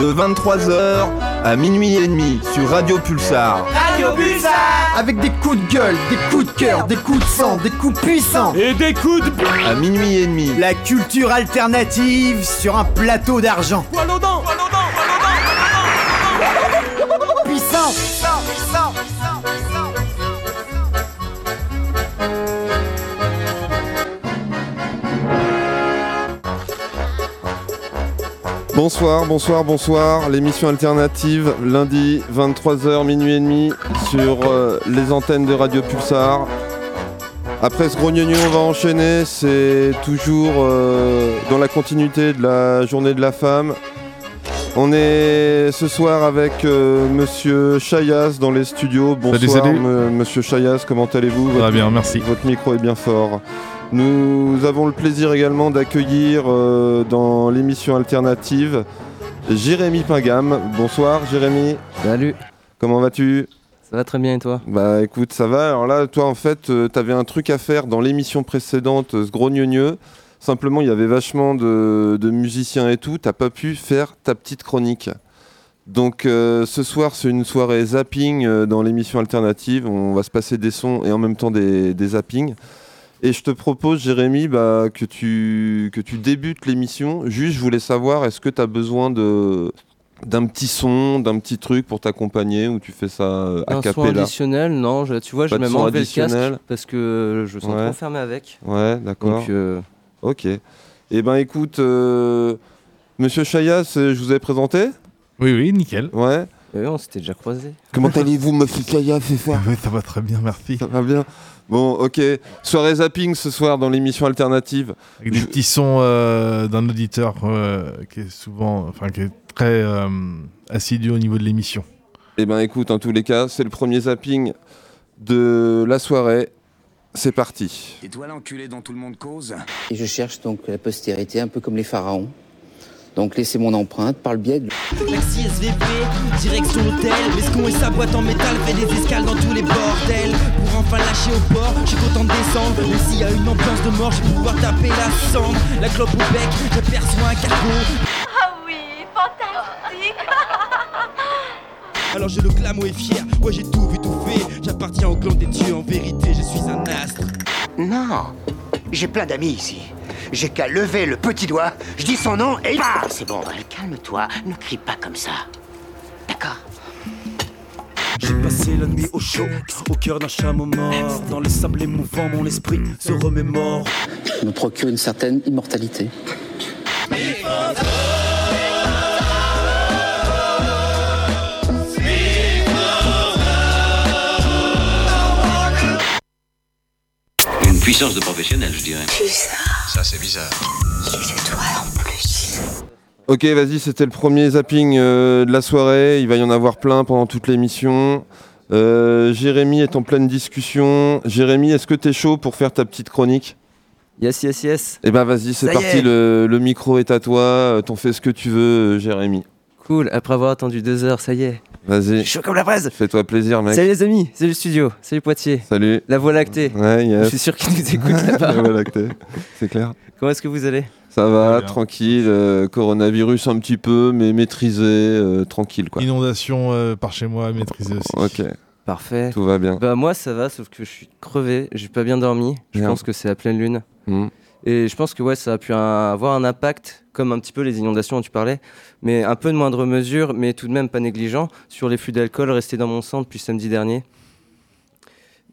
de 23h à minuit et demi sur Radio Pulsar. Radio Pulsar Avec des coups de gueule, des coups de cœur, des coups de sang, des coups puissants Et des coups de... À minuit et demi. La culture alternative sur un plateau d'argent. Bonsoir, bonsoir, bonsoir. L'émission alternative, lundi 23h, minuit et demi, sur euh, les antennes de Radio Pulsar. Après ce gros on va enchaîner. C'est toujours euh, dans la continuité de la journée de la femme. On est ce soir avec euh, Monsieur Chayas dans les studios. Bonsoir, Salut, salut. m- Monsieur Chayas, comment allez-vous? Votre- bien, merci. Votre micro est bien fort. Nous avons le plaisir également d'accueillir euh, dans l'émission alternative Jérémy Pingam. Bonsoir Jérémy, Salut, comment vas-tu? Ça va très bien et toi? Bah écoute, ça va. Alors là, toi en fait, euh, t'avais un truc à faire dans l'émission précédente, euh, ce gros gneugneux. Simplement, il y avait vachement de, de musiciens et tout. T'as pas pu faire ta petite chronique. Donc euh, ce soir, c'est une soirée zapping dans l'émission alternative. On va se passer des sons et en même temps des, des zappings. Et je te propose, Jérémy, bah, que, tu, que tu débutes l'émission. Juste, je voulais savoir, est-ce que tu as besoin de d'un petit son, d'un petit truc pour t'accompagner ou tu fais ça euh, a Un son cappella additionnel, non, je- tu vois, Pas j'ai de même son enlevé le casque additionnel. parce que je sens Ouais. trop fermé avec. Ouais, d'accord. Donc, euh, Ok. Eh ben écoute, euh, Monsieur Chayas, euh, je vous ai présenté? Oui, oui, nickel. Ouais. oui, on s'était déjà croisés. Comment allez-vous, Monsieur Chayas, c'est ça? Oui, ça va très bien, merci. Ça va bien Bon, ok. Soirée zapping ce soir dans l'émission alternative. Avec des Je- petits sons euh, d'un auditeur euh, qui est souvent, enfin, qui est très euh, assidu au niveau de l'émission. Eh ben écoute, en tous les cas, c'est le premier zapping de la soirée. C'est parti. Et toi l'enculé dont tout le monde cause? Et je cherche donc la postérité, un peu comme les pharaons. Donc laissez mon empreinte par le biais de... Merci SVP, direction l'hôtel. L'escon et sa boîte en métal fait des escales dans tous les bordels. Pour enfin lâcher au port, je suis content de descendre. Même s'il y a une ambiance de mort, je vais pouvoir taper la cendre. La clope au bec, j'aperçois un cargo. Ah oui, fantastique. Alors j'ai le glamour et fier, ouais j'ai tout vu, tout fait. J'appartiens au clan des dieux, en vérité je suis un astre. Non, j'ai plein d'amis ici. J'ai qu'à lever le petit doigt, je dis son nom et... Ah, c'est bon, calme-toi, ne crie pas comme ça. D'accord J'ai passé la nuit au chaud, au cœur d'un chameau mort Dans le sable émouvant, mon esprit se remémore me procure une certaine immortalité. Puissance de professionnel, je dirais. Ça c'est bizarre. Ok, vas-y, c'était le premier zapping euh, de la soirée. Il va y en avoir plein pendant toute l'émission. Euh, Jérémy est en pleine discussion. Jérémy, est-ce que t'es chaud pour faire ta petite chronique? Yes, yes, yes. Eh ben vas-y, c'est parti, le, le micro est à toi. euh, T'en fais ce que tu veux, Jérémy. Cool, après avoir attendu deux heures, ça y est. Vas-y, Chaud comme la braise fais-toi plaisir, mec. Salut les amis, salut le studio, salut Poitiers, Salut. la voie lactée. Ouais, Je suis sûr qu'ils nous écoutent là-bas. Voilà que t'es. C'est clair. Comment est-ce que vous allez? Ça va, tranquille. euh, coronavirus un petit peu, mais maîtrisé, euh, tranquille quoi. Inondation euh, par chez moi, maîtrisée aussi. Ok, Parfait. tout va bien. Bah moi ça va, sauf que je suis crevé, j'ai pas bien dormi. Je pense que c'est la pleine lune. Hmm. Et je pense que ouais, ça a pu un- avoir un impact, comme un petit peu les inondations dont tu parlais, mais un peu de moindre mesure, mais tout de même pas négligent, sur les flux d'alcool restés dans mon sang depuis samedi dernier.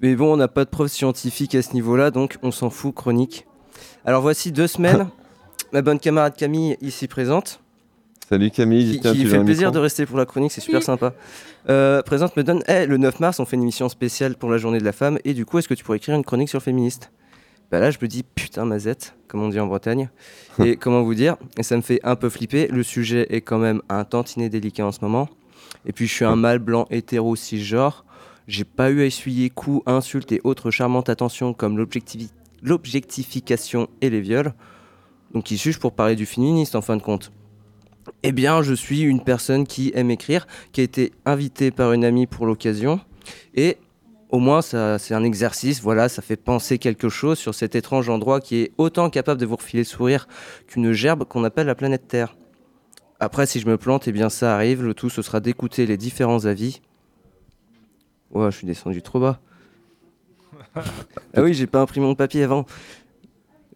Mais bon, on n'a pas de preuves scientifiques à ce niveau-là, donc on s'en fout, chronique. Alors voici deux semaines, ma bonne camarade Camille, ici présente, Salut Camille, qui, tiens, qui fait plaisir de rester pour la chronique, c'est super sympa. Euh, présente me donne, Eh, le 9 mars, on fait une émission spéciale pour la journée de la femme, et du coup, est-ce que tu pourrais écrire une chronique sur le féministe? Bah là, je me dis putain, mazette, comme on dit en Bretagne. Et comment vous dire Et ça me fait un peu flipper. Le sujet est quand même un tantinet délicat en ce moment. Et puis, je suis un mâle blanc hétéro cisgenre. J'ai pas eu à essuyer coups, insultes et autres charmantes attentions comme l'objectification et les viols. Donc, qui suis-je pour parler du féministe en fin de compte? Eh bien, je suis une personne qui aime écrire, qui a été invitée par une amie pour l'occasion. Et au moins, ça, c'est un exercice, voilà, ça fait penser quelque chose sur cet étrange endroit qui est autant capable de vous refiler le sourire qu'une gerbe qu'on appelle la planète Terre. Après, si je me plante, eh bien ça arrive. Le tout, ce sera d'écouter les différents avis. Ouais, je suis descendu trop bas. ah oui, j'ai pas imprimé mon papier avant.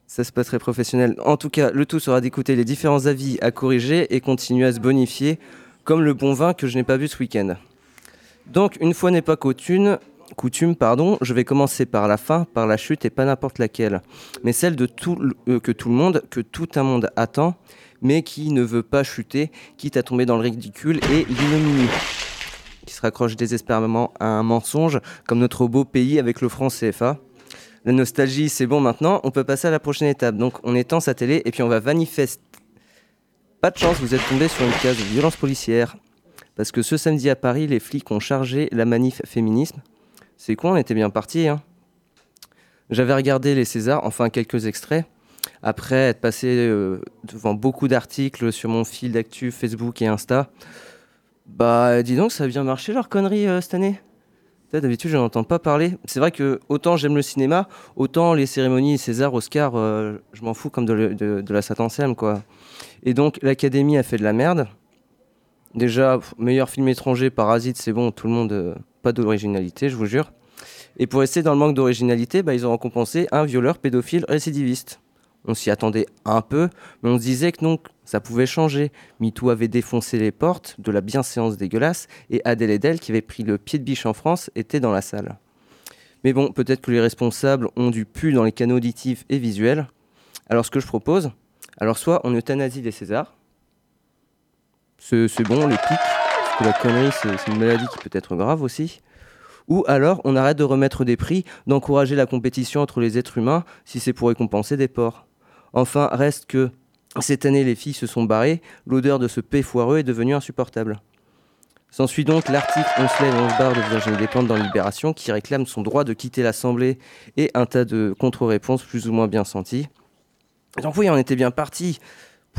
Ça, c'est pas très professionnel. En tout cas, le tout sera d'écouter les différents avis à corriger et continuer à se bonifier, comme le bon vin que je n'ai pas bu ce week-end. Donc, une fois n'est pas coutume, coutume, pardon, je vais commencer par la fin, par la chute et pas n'importe laquelle, mais celle de tout, euh, que tout le monde, que tout un monde attend, mais qui ne veut pas chuter, quitte à tomber dans le ridicule et l'ignominie, qui se raccroche désespérément à un mensonge, comme notre beau pays avec le franc CFA. La nostalgie, c'est bon maintenant, on peut passer à la prochaine étape. Donc on étend sa télé et puis on va manifester. Pas de chance, vous êtes tombé sur une case de violence policière. Parce que ce samedi à Paris, les flics ont chargé la manif féminisme. C'est quoi, on était bien parti. Hein J'avais regardé les Césars, enfin quelques extraits. Après être passé euh, devant beaucoup d'articles sur mon fil d'actu Facebook et Insta, bah dis donc, ça a bien marché leur connerie euh, cette année. D'habitude, je n'en entends pas parler. C'est vrai que autant j'aime le cinéma, autant les cérémonies César, Oscar, euh, je m'en fous comme de, la Satan Selm, quoi. Et donc, l'Académie a fait de la merde. Déjà, meilleur film étranger, Parasite, c'est bon, tout le monde, euh, pas d'originalité, je vous jure. Et pour rester dans le manque d'originalité, bah, ils ont récompensé un violeur pédophile récidiviste. On s'y attendait un peu, mais on se disait que non, ça pouvait changer. MeToo avait défoncé les portes de la bienséance dégueulasse et Adèle Edel, qui avait pris le pied de biche en France, était dans la salle. Mais bon, peut-être que les responsables ont du pu dans les canaux auditifs et visuels. Alors ce que je propose, alors soit on euthanasie les Césars, c'est bon, on les pique, la connerie c'est c'est une maladie qui peut être grave aussi. Ou alors on arrête de remettre des prix, d'encourager la compétition entre les êtres humains si c'est pour récompenser des porcs. Enfin, reste que cette année les filles se sont barrées, l'odeur de ce paix foireux est devenue insupportable. S'ensuit donc l'article On se lève, on se barre de Virginie Despentes dans Libération qui réclame son droit de quitter l'Assemblée et un tas de contre-réponses plus ou moins bien senties. Donc oui, on était bien parti.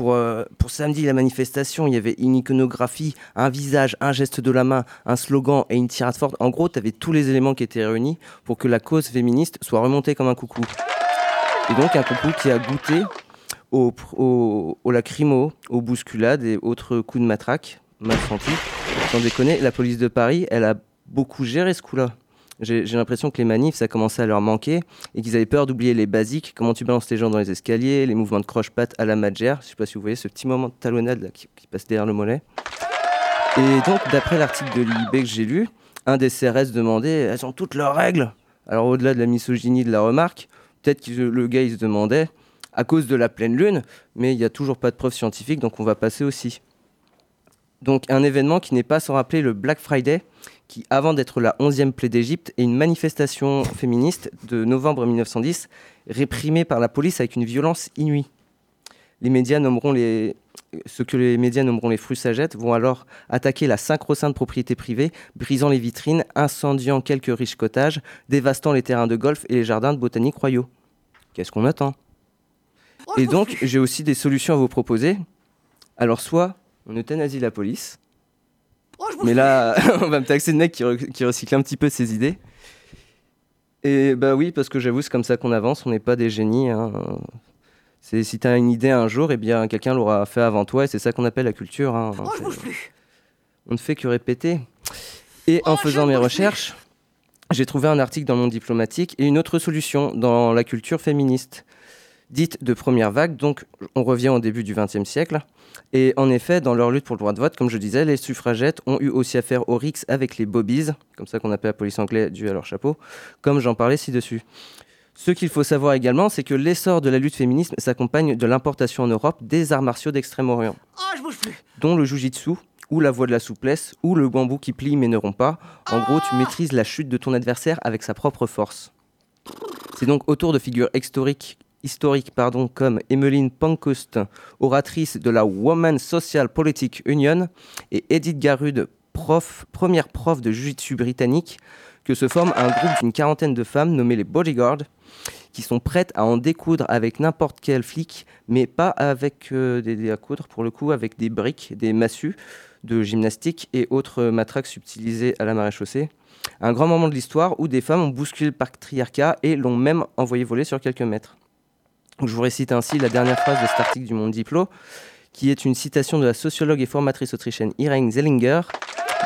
Pour, euh, pour samedi, la manifestation, il y avait une iconographie, un visage, un geste de la main, un slogan et une tirade forte. En gros, tu avais tous les éléments qui étaient réunis pour que la cause féministe soit remontée comme un coucou. Et donc un coucou qui a goûté au, au, au aux bousculades et autres coups de matraque mal sentis. Sans déconner, la police de Paris, elle a beaucoup géré ce coup-là. J'ai l'impression que les manifs, ça commençait à leur manquer et qu'ils avaient peur d'oublier les basiques, comment tu balances les gens dans les escaliers, les mouvements de croche-patte à la Madgère. Je sais pas si vous voyez ce petit moment de talonnade qui passe derrière le mollet. Et donc, d'après l'article de l'IB que j'ai lu, un des CRS demandait elles ont toutes leurs règles. Alors, au-delà de la misogynie de la remarque, peut-être que le gars il se demandait à cause de la pleine lune, mais il n'y a toujours pas de preuves scientifiques, donc on va passer aussi. Donc, un événement qui n'est pas sans rappeler le Black Friday, qui, avant d'être la 11e plaie d'Égypte, est une manifestation féministe de novembre 1910, réprimée par la police avec une violence inouïe. Les médias nommeront les, ce que les médias nommeront les frusagettes vont alors attaquer la sacro-sainte propriété privée, brisant les vitrines, incendiant quelques riches cottages, dévastant les terrains de golf et les jardins de botanique royaux. Qu'est-ce qu'on attend? Et donc, j'ai aussi des solutions à vous proposer. Alors, soit on euthanasie la police, mais là, on va me taxer de mec qui, re- qui recycle un petit peu ses idées. Et bah oui, parce que j'avoue, c'est comme ça qu'on avance, on n'est pas des génies. hein. C'est si tu as une idée un jour, eh bien quelqu'un l'aura fait avant toi, et c'est ça qu'on appelle la culture. hein. C'est- On ne fait que répéter. Et en faisant mes recherches, j'ai trouvé un article dans le monde diplomatique et une autre solution dans la culture féministe, dite de première vague. Donc on revient au début du XXe siècle. Et en effet, dans leur lutte pour le droit de vote, comme je disais, les suffragettes ont eu aussi affaire aux rixes avec les bobbies, comme ça qu'on appelle la police anglaise dû à leur chapeau, comme j'en parlais ci-dessus. Ce qu'il faut savoir également, c'est que l'essor de la lutte féministe s'accompagne de l'importation en Europe des arts martiaux d'Extrême-Orient, Oh, je bouge plus. dont le jujitsu, ou la voie de la souplesse, ou le bambou qui plie mais ne rompt pas. En gros, tu maîtrises la chute de ton adversaire avec sa propre force. C'est donc autour de figures historiques, historiques pardon, comme Emmeline Pankhurst, oratrice de la Women's Social Politic Union, et Edith Garud, prof, première prof de jiu-jitsu britannique, que se forme un groupe d'une quarantaine de femmes nommées les Bodyguards, qui sont prêtes à en découdre avec n'importe quel flic, mais pas avec euh, des, des à coudre, pour le coup, avec des briques, des massues de gymnastique et autres matraques subtilisées à la maréchaussée. Un grand moment de l'histoire où des femmes ont bousculé le patriarcat et l'ont même envoyé voler sur quelques mètres. Je vous récite ainsi la dernière phrase de cet article du Monde Diplo qui est une citation de la sociologue et formatrice autrichienne Irene Zellinger.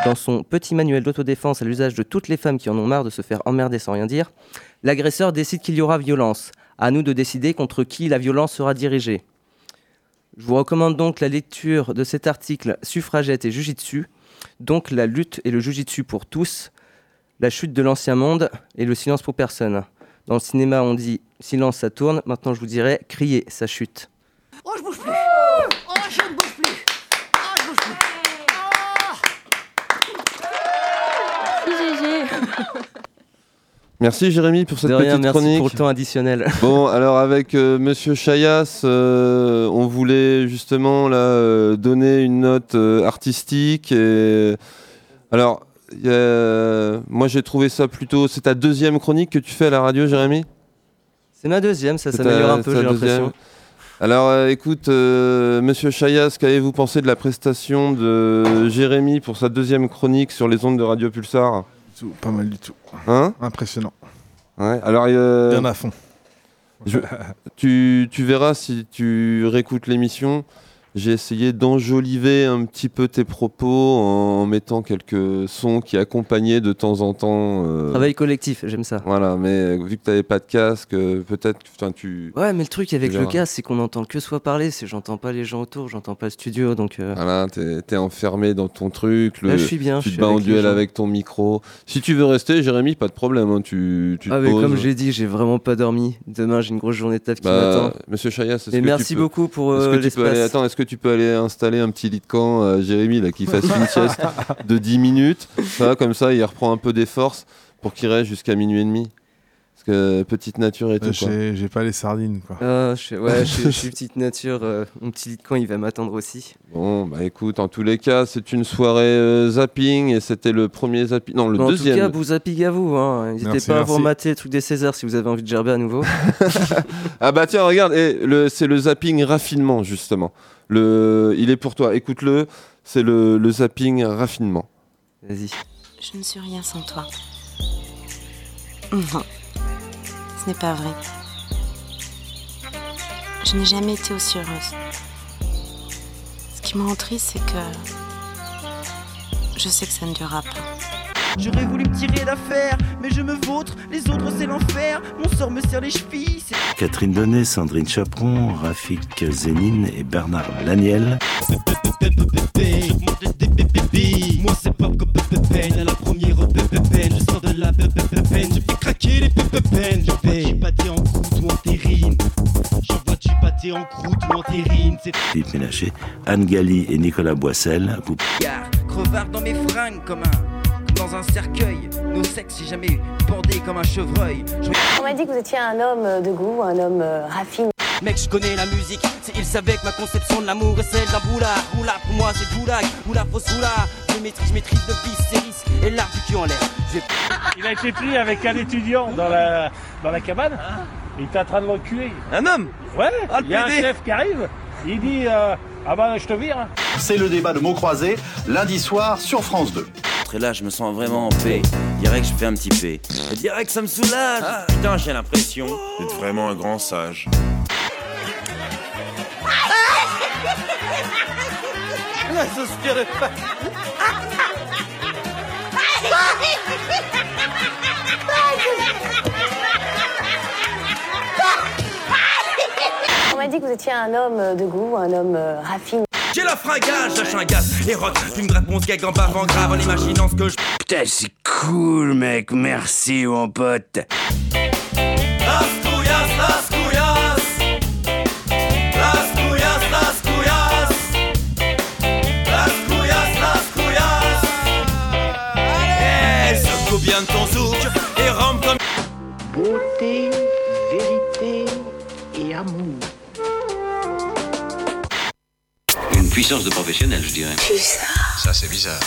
Dans son petit manuel d'autodéfense à l'usage de toutes les femmes qui en ont marre de se faire emmerder sans rien dire, l'agresseur décide qu'il y aura violence. À nous de décider contre qui la violence sera dirigée. Je vous recommande donc la lecture de cet article Suffragette et Jujitsu, donc la lutte et le Jujitsu pour tous, la chute de l'ancien monde et le silence pour personne. Dans le cinéma, on dit silence, ça tourne. Maintenant, je vous dirais crier, ça chute. Oh, je bouge plus Oh, je ne bouge plus Oh, je bouge plus Merci Jérémy pour cette De rien, petite merci chronique. pour le temps additionnel. Bon, alors avec euh, Monsieur Chayas, euh, on voulait justement là euh, donner une note euh, artistique. Et... Alors, moi j'ai trouvé ça plutôt. C'est ta deuxième chronique que tu fais à la radio, Jérémy? C'est ma deuxième, ça s'améliore un peu, j'ai l'impression. Alors euh, écoute, euh, Monsieur Chayas, qu'avez-vous pensé de la prestation de Jérémy pour sa deuxième chronique sur les ondes de Radio Pulsar? Tout, pas mal du tout. Hein? Impressionnant. Ouais, alors euh, Bien à fond. je- tu, tu verras si tu réécoutes l'émission. J'ai essayé d'enjoliver un petit peu tes propos en mettant quelques sons qui accompagnaient de temps en temps. euh, Travail collectif, j'aime ça. Voilà, mais vu que tu n'avais pas de casque, euh, peut-être tu. Ouais, mais le truc avec le verras. cas, c'est qu'on entend que soi parler. C'est j'entends pas les gens autour, j'entends pas le studio, donc. euh, Voilà, t'es es enfermé dans ton truc. Là, je suis bien, Tu te bats en duel avec ton micro. Si tu veux rester, Jérémy, pas de problème. hein, tu, tu Ah, mais poses. comme j'ai dit, j'ai vraiment pas dormi. Demain, j'ai une grosse journée de taf qui Bah, m'attend. Monsieur Chayas, est-ce Et que merci tu peux- beaucoup pour, euh, l'espace. Attends, est-ce que tu peux aller installer un petit lit de camp à Jérémy là, qui fasse une sieste de 10 minutes Ça comme ça, il reprend un peu des forces pour qu'il reste jusqu'à minuit et demi. Parce que petite nature et tout. Euh, quoi. J'ai pas les sardines, quoi. Ah, je, suis- ouais, je, suis- je suis petite nature. euh, mon petit lit de camp, il va m'attendre aussi. Bon, bah écoute, en tous les cas, c'est une soirée euh, zapping et c'était le premier zapping. Non, le Bon, en deuxième. tout cas, vous à vous. hein. N'hésitez Merci, pas à vous remater le truc des Césars si vous avez envie de gerber à nouveau. Ah bah tiens, regarde, c'est le zapping raffinement, justement. Le, il est pour toi, écoute-le, c'est le, le zapping raffinement. Vas-y. Je ne suis rien sans toi. Non, ce n'est pas vrai. Je n'ai jamais été aussi heureuse. Ce qui me rend triste, c'est que je sais que ça ne durera pas. J'aurais voulu me tirer d'affaire, mais je me vautre, les autres c'est l'enfer, mon sort me serre les chevilles, c'est... Catherine Donnet, Sandrine Chaperon, Rafik Zénine et Bernard Laniel. Moi c'est pop comme peine à la première peine, je sors de la peine, je fais craquer les peine, j'en vois du pâté en croûte ou en terrine, j'en vois du pâté en croûte ou en terrine, c'est... Philippe Ménaché, Anne Gali et Nicolas Boissel. Vous Gare, crevard dans mes fringues comme un... dans un cercueil, nos sexes si jamais bordés comme un chevreuil, je On m'a dit que vous étiez un homme de goût, un homme euh, raffiné. Mec, je connais la musique. Si il savait que ma conception de l'amour est celle d'un boulard. Oula, pour moi, c'est goulag. Oula, fausse oula. Je maîtrise, je maîtrise le vice, c'est risque. Et l'art du cul en l'air. Il a été pris avec un étudiant dans la, dans la cabane. Il était en train de l'enculer. Un homme? Ouais. Ah, Il y a un chef qui arrive. Il dit euh, Ah ben, je te vire. hein. C'est le débat de mots croisés, lundi soir sur France 2. Et là, je me sens vraiment en paix. Dirais que je fais un petit dirais que ça me soulage. Putain, j'ai l'impression. Vous êtes vraiment un grand sage. La pas. On m'a dit que vous étiez un homme de goût, un homme euh, raffiné. J'ai la fringale, lâche un gaz et rock. Tu me grattes mon skeg en bavant grave en imaginant ce que je. Putain, c'est cool, mec. Merci, mon pote. Puissance de professionnel, je dirais. Ça, c'est bizarre.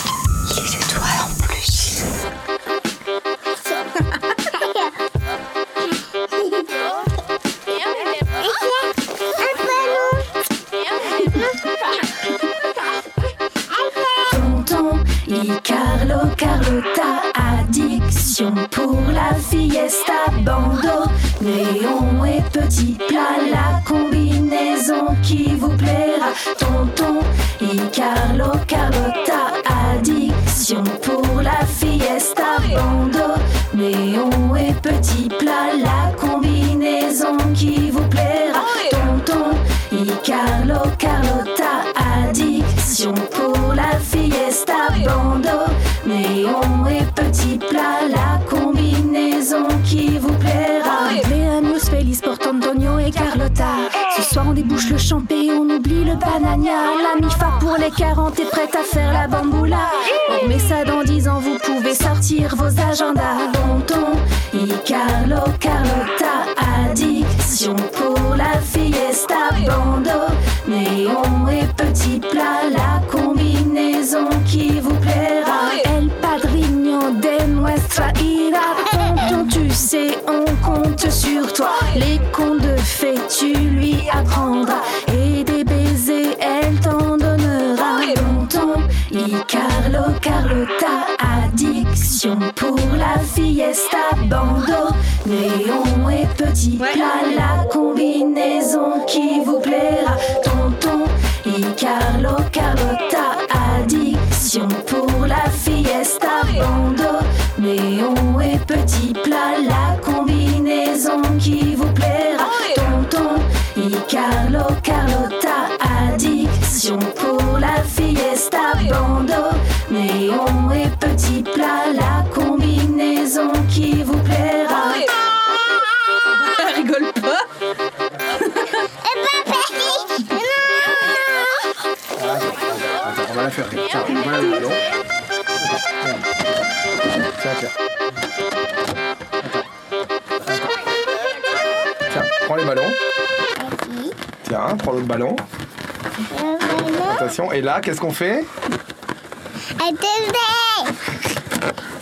Et là, qu'est-ce qu'on fait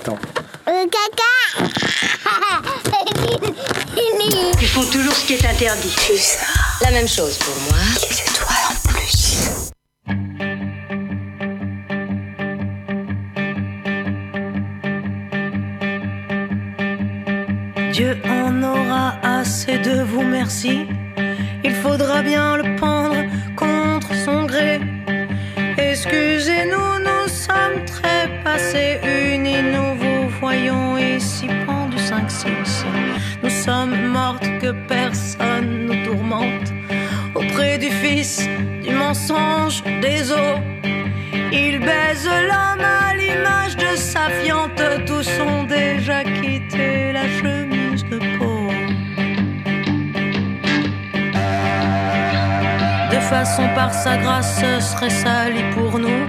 Attends. Le caca Ils font toujours ce qui est interdit. Ça. La même chose pour moi. Et c'est en plus. Dieu en aura assez de vous, merci. Il faudra bien le du mensonge des eaux. Il baise l'homme à l'image de sa fiente, tous ont déjà quitté la chemise de peau. De façon par sa grâce, serait sali pour nous.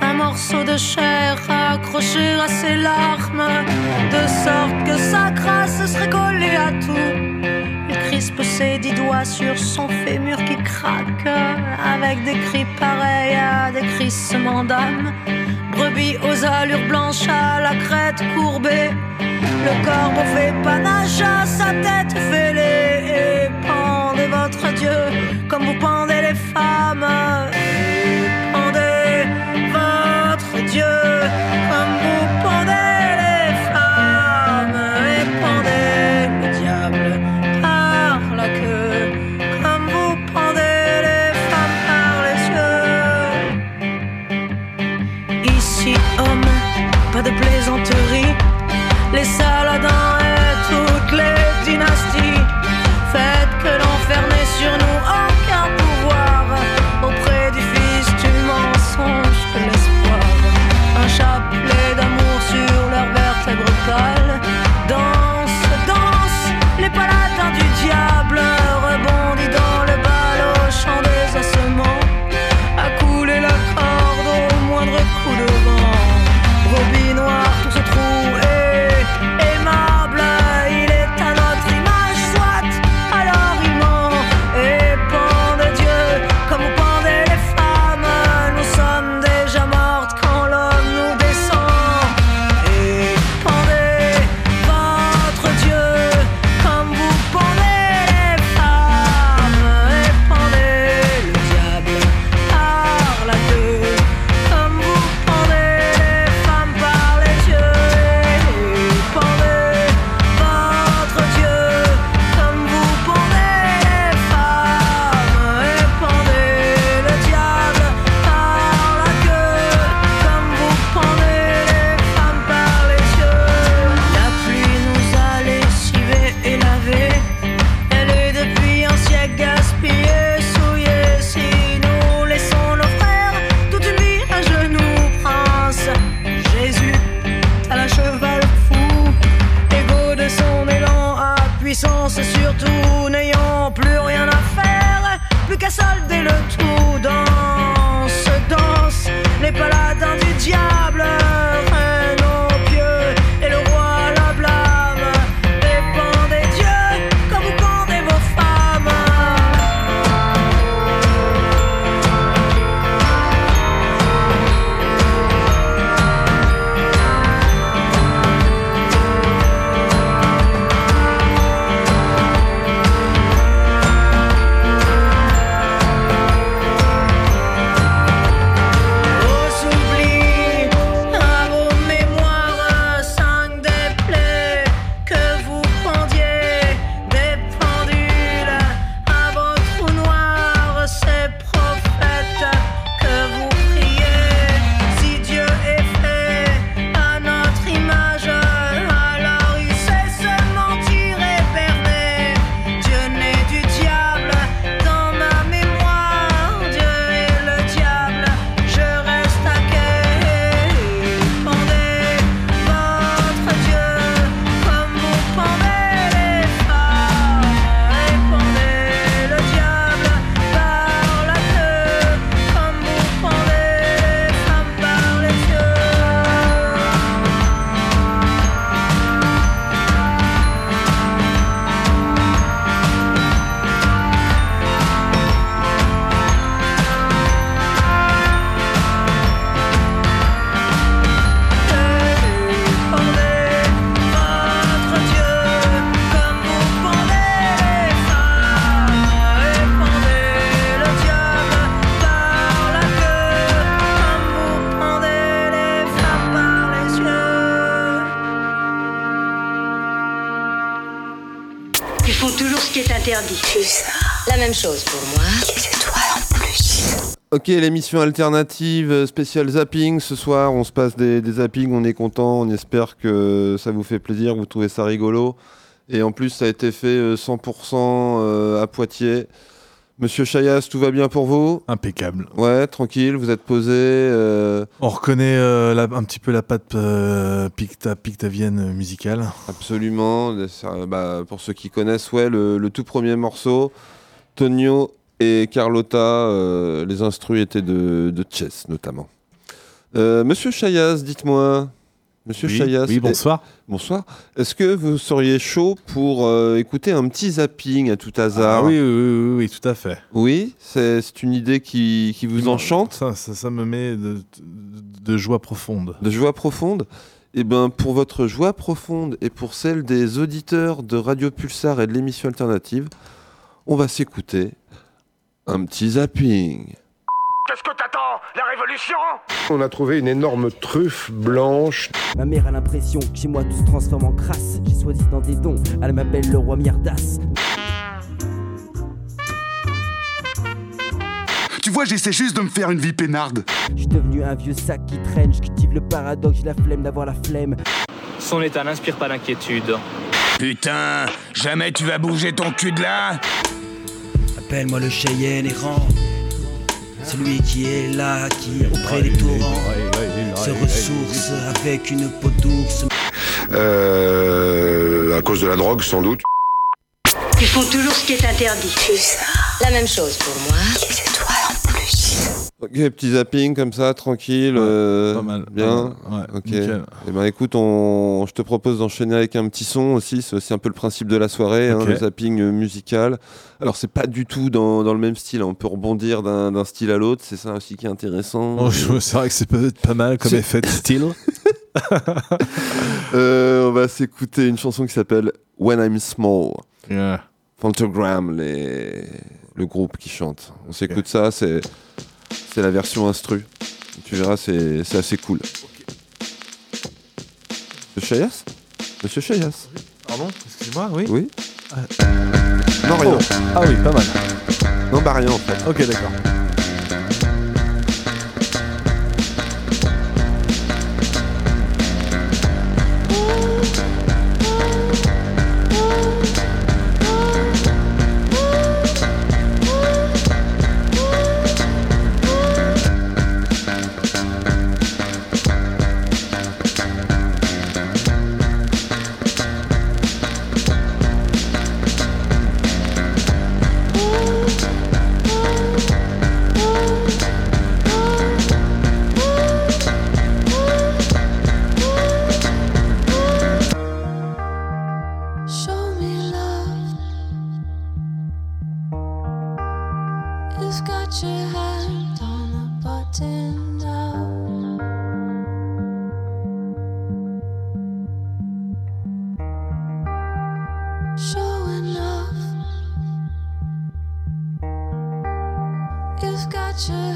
Un morceau de chair accroché à ses larmes, de sorte que sa grâce serait collée à tout dix doigts sur son fémur qui craque avec des cris pareils à des crissements d'âme. Brebis aux allures blanches à la crête courbée, le corbeau fait panache à sa tête fêlée. Et pendez votre Dieu comme vous pendez les femmes La même chose pour moi. C'est toi en plus. Ok, l'émission alternative euh, spéciale zapping. Ce soir, on se passe des, des zappings, on est content, on espère que ça vous fait plaisir, vous trouvez ça rigolo. Et en plus, ça a été fait euh, 100% euh, à Poitiers. Monsieur Chayas, tout va bien pour vous? Impeccable. Ouais, tranquille, vous êtes posé. euh, On reconnaît euh, la- un petit peu la patte euh, picta, pictavienne musicale. Absolument. Bah, pour ceux qui connaissent, ouais, le, le tout premier morceau, Tonio et Carlotta, euh, les instrus étaient de, de Chess notamment. Monsieur Chayas, dites-moi. Monsieur Oui, Chayas. oui, bonsoir. eh, bonsoir. Est-ce que vous seriez chaud pour euh, écouter un petit zapping à tout hasard Ah oui, oui, oui, oui, oui, tout à fait. Oui, c'est c'est une idée qui, qui vous enchante ça, ça, ça me met de, de joie profonde. De joie profonde Eh bien, pour votre joie profonde et pour celle des auditeurs de Radio Pulsar et de l'émission alternative, on va s'écouter un petit zapping. On a trouvé une énorme truffe blanche. Ma mère a l'impression que chez moi tout se transforme en crasse. J'ai choisi dans des dons, elle m'appelle le roi Mierdas. Tu vois, j'essaie juste de me faire une vie peinarde. Je suis devenu un vieux sac qui traîne, je cultive le paradoxe, j'ai la flemme d'avoir la flemme. Son état n'inspire pas d'inquiétude. Putain, jamais tu vas bouger ton cul de là Appelle-moi le Cheyenne errant. Celui qui est là, qui auprès des torrents se ressource avec une peau d'ours. Euh, à cause de la drogue, sans doute. Ils font toujours ce qui est interdit. La même chose pour moi. Ok, petit zapping comme ça, tranquille. euh, pas mal, Bien. pas mal. Ouais, ok. nickel. Eh ben, écoute, on... je te propose d'enchaîner avec un petit son aussi. C'est aussi un peu le principe de la soirée, hein, Ok. le zapping musical. Alors, c'est pas du tout dans, dans le même style. hein. On peut rebondir d'un style à l'autre. C'est ça aussi qui est intéressant. Oh, je- c'est vrai que c'est peut-être pas mal comme effet de style. Euh, on va s'écouter une chanson qui s'appelle When I'm Small. Yeah. Phantogram, les... le groupe qui chante. On s'écoute ça, c'est c'est la version instru. Tu verras, c'est assez cool. Monsieur Chayas? Monsieur Chayas? Pardon? Excuse-moi, oui Oui Ah. Non, rien. Oh. Ah oui, pas mal. Non, bah rien en fait. Ok, d'accord. such a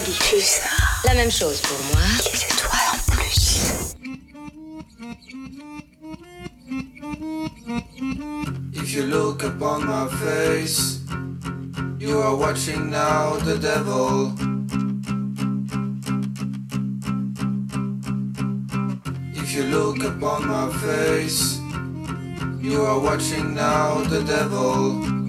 interdit. La même chose pour moi. C'est toi en plus. If you look upon my face, you are watching now the devil. If you look upon my face, you are watching now the devil.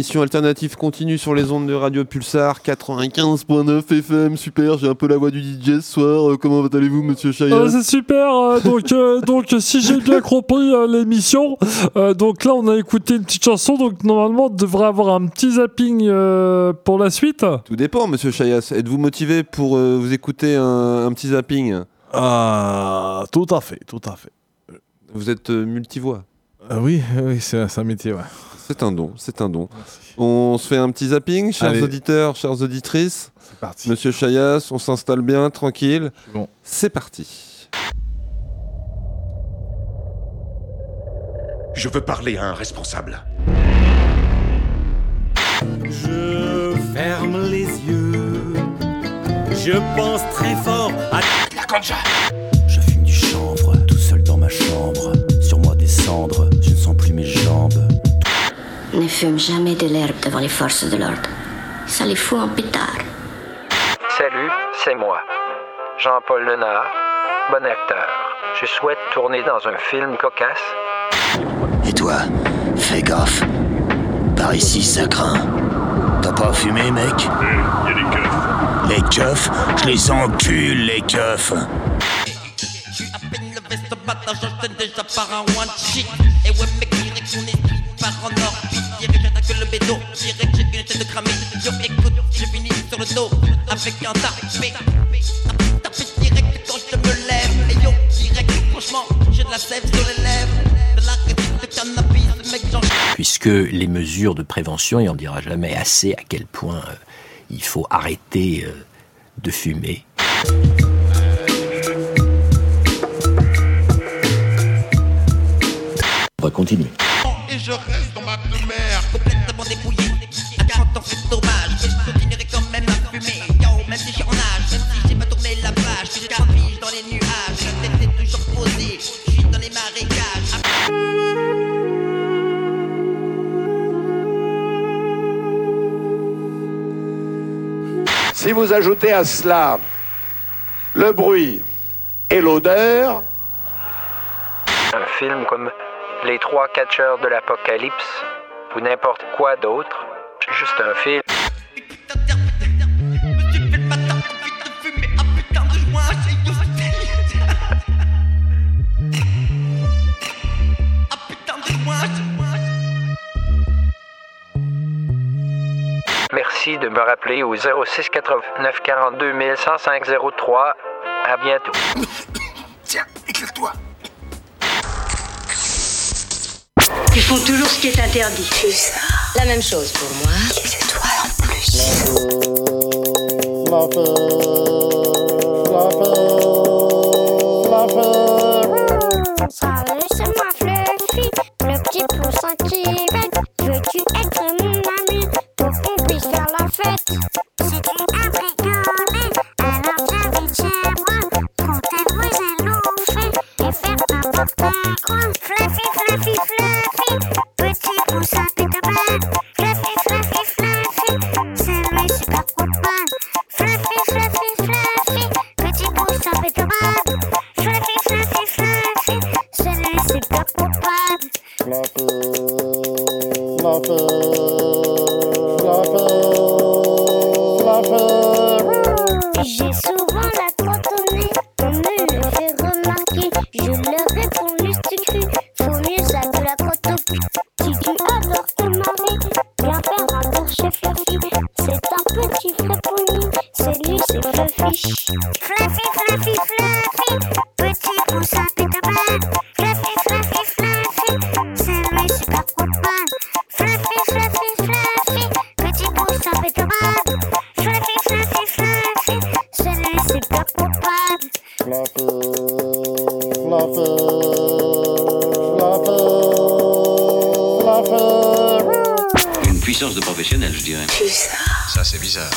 L'émission alternative continue sur les ondes de Radio Pulsar 95.9 FM. Super, j'ai un peu la voix du DJ ce soir. Euh, comment allez-vous, monsieur Chaya Euh, c'est super. euh, donc, euh, donc, si j'ai bien compris euh, l'émission, euh, donc là, on a écouté une petite chanson. Donc, normalement, on devrait avoir un petit zapping euh, pour la suite. Tout dépend, monsieur Chayas. Êtes-vous motivé pour euh, vous écouter un, un petit zapping? Ah, tout à fait, tout à fait. Vous êtes euh, multivoix Ah oui, oui, c'est c'est un métier, ouais. C'est un don, c'est un don. On se fait un petit zapping, chers Allez. auditeurs, chères auditrices. C'est parti. Monsieur Chayas, on s'installe bien, tranquille. Bon. C'est parti. Je veux parler à un responsable. Je ferme les yeux. Je pense très fort à la concha. Ne fume jamais de l'herbe devant les forces de l'ordre. Ça les fout en pétard. Salut, c'est moi, Jean-Paul Lenard, bon acteur. Je souhaite tourner dans un film cocasse. Et toi, fais gaffe. Par ici, ça craint. T'as pas fumé, mec? Y a des keufs. Les keufs Je les encule, les keufs J'enchaîne déjà par un one shit Et ouais mec qu'on est par en orbite J'attaque le bédo. Direct j'ai une tête de cramé Yo écoute j'ai fini sur le dos. Avec un tapé tapé direct quand je me lève. Et yo direct franchement j'ai de la sève sur les lèvres. De la rétine de cannabis mec j'en puisque les mesures de prévention, et on ne dira jamais assez à quel point euh, il faut arrêter euh, de fumer. On va continuer. Et je reste dans ma demeure Complètement dépouillé À 40 ans c'est dommage. Mais je continuerai quand même à fumer Yo, même si j'ai en âge Même si j'ai pas tourné la page Que j'ai carpige dans les nuages. La tête est toujours posée. Je suis dans les marécages. Si vous ajoutez à cela le bruit et l'odeur, Un film comme Les trois catcheurs de l'apocalypse ou n'importe quoi d'autre. Juste un film. Merci de me rappeler au 06 89 42 105 03. À bientôt. Tiens, éclaire-toi. Ils font toujours ce qui est interdit. La même chose pour moi. C'est toi en plus. Salut, c'est moi Fluffy, le petit poussin qui bête. Veux-tu être mon ami pour qu'on puisse faire la fête? Si tu as bricolé, alors viens vite chez moi. Prends tes voisins l'ont fait et faire n'importe quoi. Professionnel, je dirais. Ça, c'est bizarre.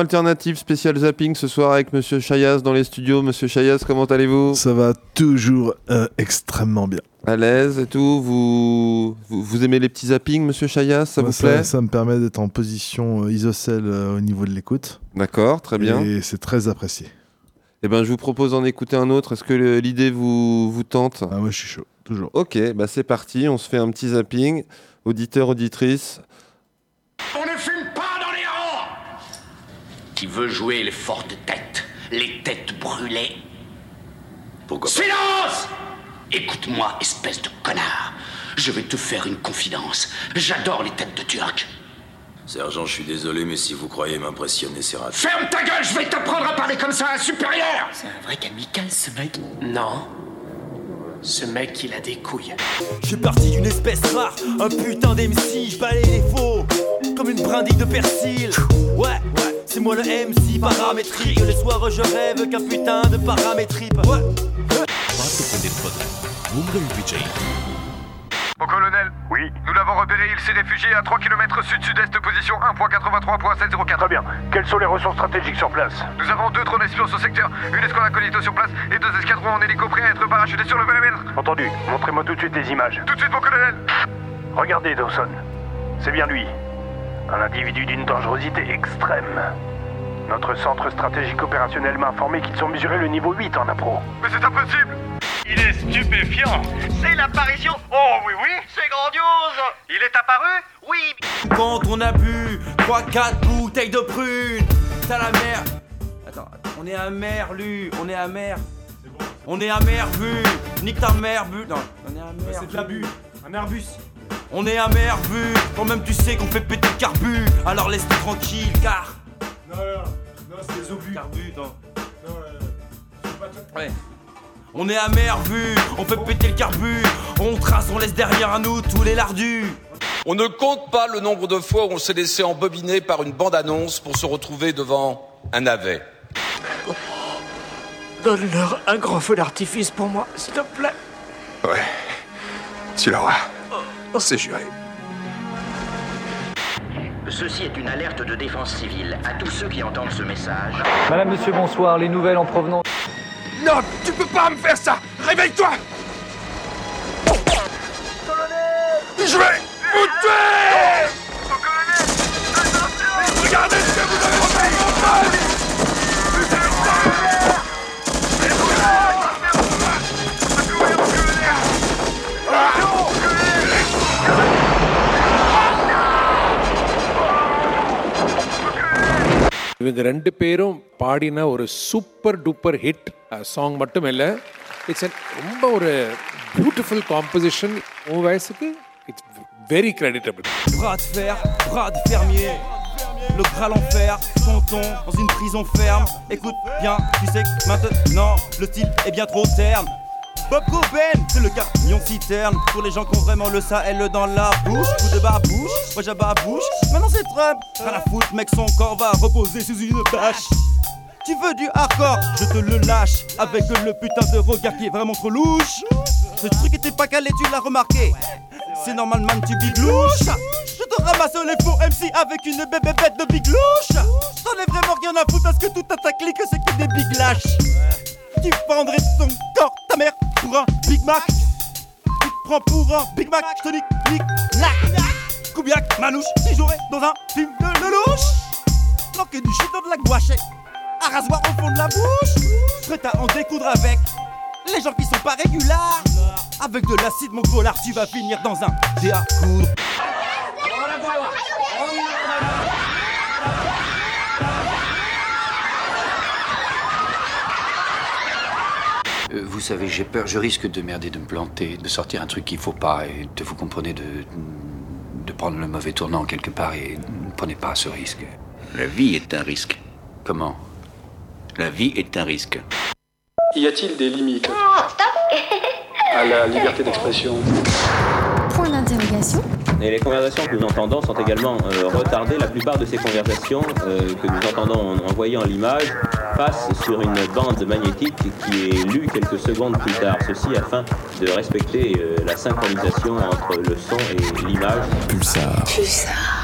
Alternative spéciale zapping ce soir avec Monsieur Chayas dans les studios. Monsieur Chayas, comment allez-vous? Ça va toujours euh, extrêmement bien. À l'aise et tout? Vous... vous vous aimez les petits zappings, Monsieur Chayas? Ça vous plaît? ça, me permet d'être en position euh, isocèle euh, au niveau de l'écoute. D'accord, très bien. Et c'est très apprécié. Eh ben, je vous propose d'en écouter un autre. Est-ce que l'idée vous, vous tente? Ah, moi, je suis chaud, toujours. Ok, bah c'est parti. On se fait un petit zapping. Auditeur, auditrice. On ne fume pas dans les rangs Qui veut jouer les fortes têtes, les têtes brûlées Pourquoi pas? Silence Écoute-moi, espèce de connard. Je vais te faire une confidence. J'adore les têtes de Turc. Sergent, je suis désolé, mais si vous croyez m'impressionner, c'est raté. Ferme ta gueule, je vais t'apprendre à parler comme ça à un supérieur C'est un vrai amical ce mec. Non. Ce mec, il a des couilles. Je suis parti d'une espèce rare, un putain d'MC, je balaye les faux, comme une brindille de persil. Ouais, ouais, c'est moi le MC paramétrique. Les soirs, je rêve qu'un putain de paramétripe. Ouais. Mon colonel Oui. Nous l'avons repéré, il s'est réfugié à 3 km sud-sud-est, position 1.83.704. Très bien. Quelles sont les ressources stratégiques sur place? Nous avons deux drones espions sur secteur, une escouade incognito sur place et deux escadrons en hélico prêts à être parachutés sur le périmètre. Entendu. Montrez-moi tout de suite les images. Tout de suite, mon colonel Regardez, Dawson. C'est bien lui. Un individu d'une dangerosité extrême. Notre centre stratégique opérationnel m'a informé qu'ils ont mesuré le niveau 8 en appro. Mais c'est impossible Il est stupéfiant C'est l'apparition. Oh oui, oui, c'est grandiose. Il est apparu Oui. Quand on a bu 3-4 bouteilles de prunes, t'as la mer. Attends, attends, on est amer, lu, on est amer. On est amer, vu. Nique ta mère, bu. Non, on est amer. C'est de l'abus. Un Airbus. On est amer, vu. Quand même tu sais qu'on fait péter le carbu. Alors laisse-nous tranquille, car. Non, non, non, c'est des obus. Carbu, attends. Non, euh, Ouais. On est amer, vu. On fait péter le carbu. On trace, on laisse derrière nous tous les lardus. On ne compte pas le nombre de fois où on s'est laissé embobiner par une bande-annonce pour se retrouver devant un navet. Donne-leur un grand feu d'artifice pour moi, s'il te plaît. Ouais. Tu l'auras. C'est juré. Ceci est une alerte de défense civile. À tous ceux qui entendent ce message. Madame, monsieur, bonsoir. Les nouvelles en provenance. Non, tu peux pas me faire ça Réveille-toi Je vais vous tuer Regardez ce que vous avez fait இவங்க ரெண்டு பேரும் பாடின ஒரு super duper hit song மட்டும் இல்லை இட்ஸ் ரொம்ப ஒரு beautiful composition உன் வயசுக்கு it's very creditable Bras de fer, bras de fermier. Le bras l'enfer, tonton, dans une prison ferme. Écoute bien, tu sais que maintenant, le style est bien trop terne. Bob Coben, c'est le camion citerne. Pour les gens qui ont vraiment le Sahel dans la bouche. Coup de babouche, moi j'ababouche. Maintenant c'est Trump. Rien à foutre, mec, son corps va reposer sous une bâche. Tu veux du hardcore, je te le lâche. Avec le putain de regard qui est vraiment trop louche. Ce truc était pas calé, tu l'as remarqué. C'est normal, man, tu biglouches. Je te ramasse les faux MC avec une bébé bête de big louche. T'en ai vraiment rien à foutre parce que tout ta clique, c'est que des big lâches. Tu vendrais ton corps, ta mère, pour un Big Mac. Tu te prends pour un Big Mac, je te nique, nique, lac. Koubiak, Manouche, si jouais dans un film de Lelouch. Planqué du shit dans de la gouache. Un rasoir au fond de la bouche. Prêt à en découdre avec les gens qui sont pas régulars. Avec de l'acide, mon gros lard, tu vas finir dans un à coudre. Euh, vous savez, j'ai peur, je risque de merder, de me planter, de sortir un truc qu'il faut pas, et de vous comprenez, de, de prendre le mauvais tournant quelque part, et ne prenez pas ce risque. La vie est un risque. Comment? La vie est un risque. Y a-t-il des limites à la liberté d'expression? Point d'interrogation. Et les conversations que nous entendons sont également euh, retardées. La plupart de ces conversations euh, que nous entendons en, voyant l'image passent sur une bande magnétique qui est lue quelques secondes plus tard. Ceci afin de respecter euh, la synchronisation entre le son et l'image. Pulsar. Pulsar.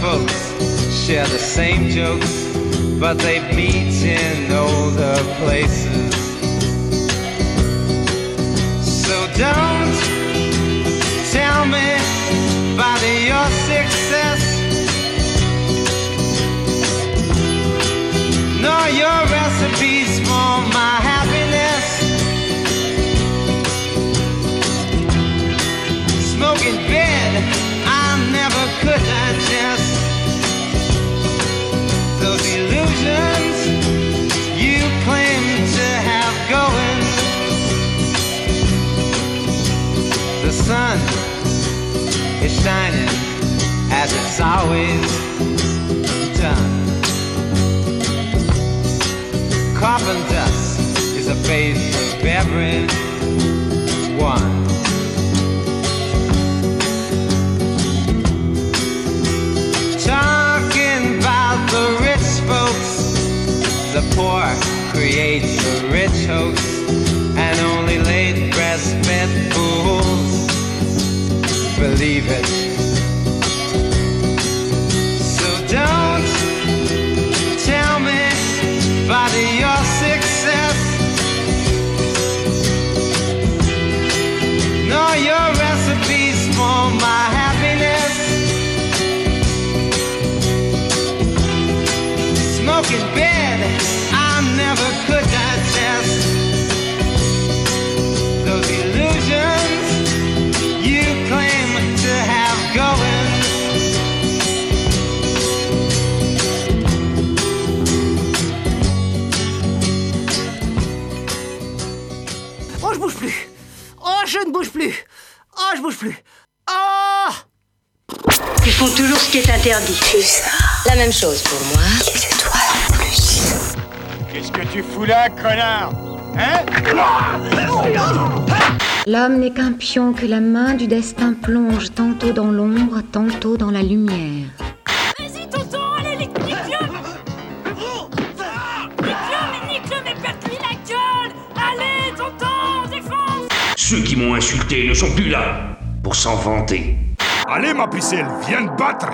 Folks share the same jokes, but they meet in older places. So don't tell me about your success, nor your recipes sun is shining as it's always done. Carbon dust is a base of everyone. Talking about the rich folks, the poor create the rich hosts, and only late breastfed fools believe it. So don't tell me about your success, nor your recipes for my happiness. Smoking bed, I never could qui est interdit. La même chose pour moi. C'est toi en plus. Qu'est-ce que tu fous là, connard? Hein? L'homme n'est qu'un pion que la main du destin plonge tantôt dans l'ombre, tantôt dans la lumière. Vas-y, tonton, allez, nique- nique-le Nique-le, mais nique-le, mais pète-lui la gueule Allez, tonton, Ceux qui m'ont insulté ne sont plus là pour s'en vanter. Allez, ma pucelle, viens te battre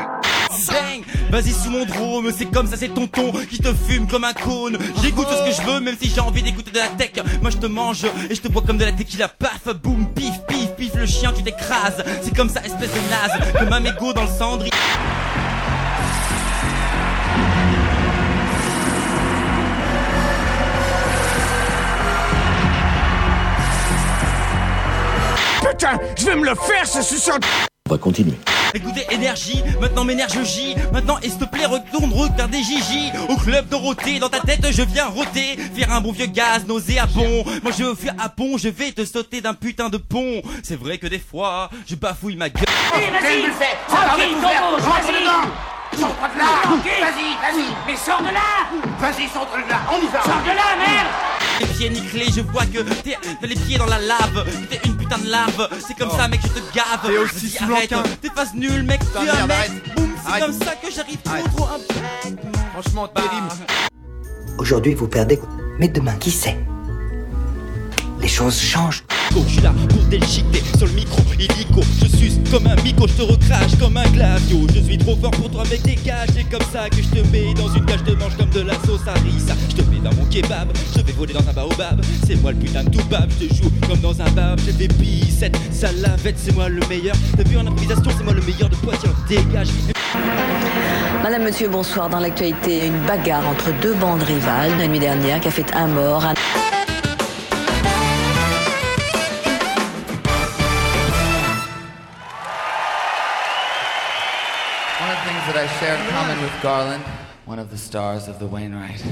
Vas-y sous mon drôme, c'est comme ça, c'est tonton qui te fume comme un cône. J'écoute ce que je veux, même si j'ai envie d'écouter de la tech. Moi je te mange et je te bois comme de la tequila. Paf, boum, pif, pif, pif, le chien tu t'écrases. C'est comme ça, espèce de naze, comme un mégot dans le cendrier. Putain, je vais me le faire, ce suçant On va continuer. Écoutez, énergie, maintenant m'énergie, maintenant et s'il te plaît retourne regarder Gigi. Au club Dorothée, dans ta tête je viens rôter Faire un bon vieux gaz nauséabond Moi je veux fuir à pont, je vais te sauter d'un putain de pont. C'est vrai que des fois, je bafouille ma gueule. Allez, vas-y. Tranquille, Sors de là. Vas-y, vas-y. Mais sors de là. Vas-y, sors de là, on y va. Sors de là, merde. Les pieds nickelés, je vois que t'es t'as les pieds dans la lave. T'es une putain de larve, c'est comme ça mec je te gave. T'es aussi arrête, l'enquin. t'es face nulle mec, Putain, tu es un mec. Boum, c'est comme ça que j'arrive trop trop un Franchement, terrible. Aujourd'hui, vous perdez. Mais demain, qui sait? Les choses changent. Je suis là pour déchiqueter sur le micro illico. Je suce comme un mico, je te recrache comme un glavio Je suis trop fort pour toi mec dégage. C'est comme ça que je te mets dans une cage de mange comme de la sauce harissa Je te mets dans mon kebab, je vais voler dans un baobab. C'est moi le putain de tout bab, je te joue comme dans un bab J'ai fait pisette, salavette, c'est moi le meilleur. T'as vu en improvisation, c'est moi le meilleur de Poitiers Dégage. Madame, monsieur, bonsoir. Dans l'actualité, une bagarre entre deux bandes rivales. La nuit dernière qui a fait un mort. Un... that I share in common with Garland, one of the stars of the Wainwright.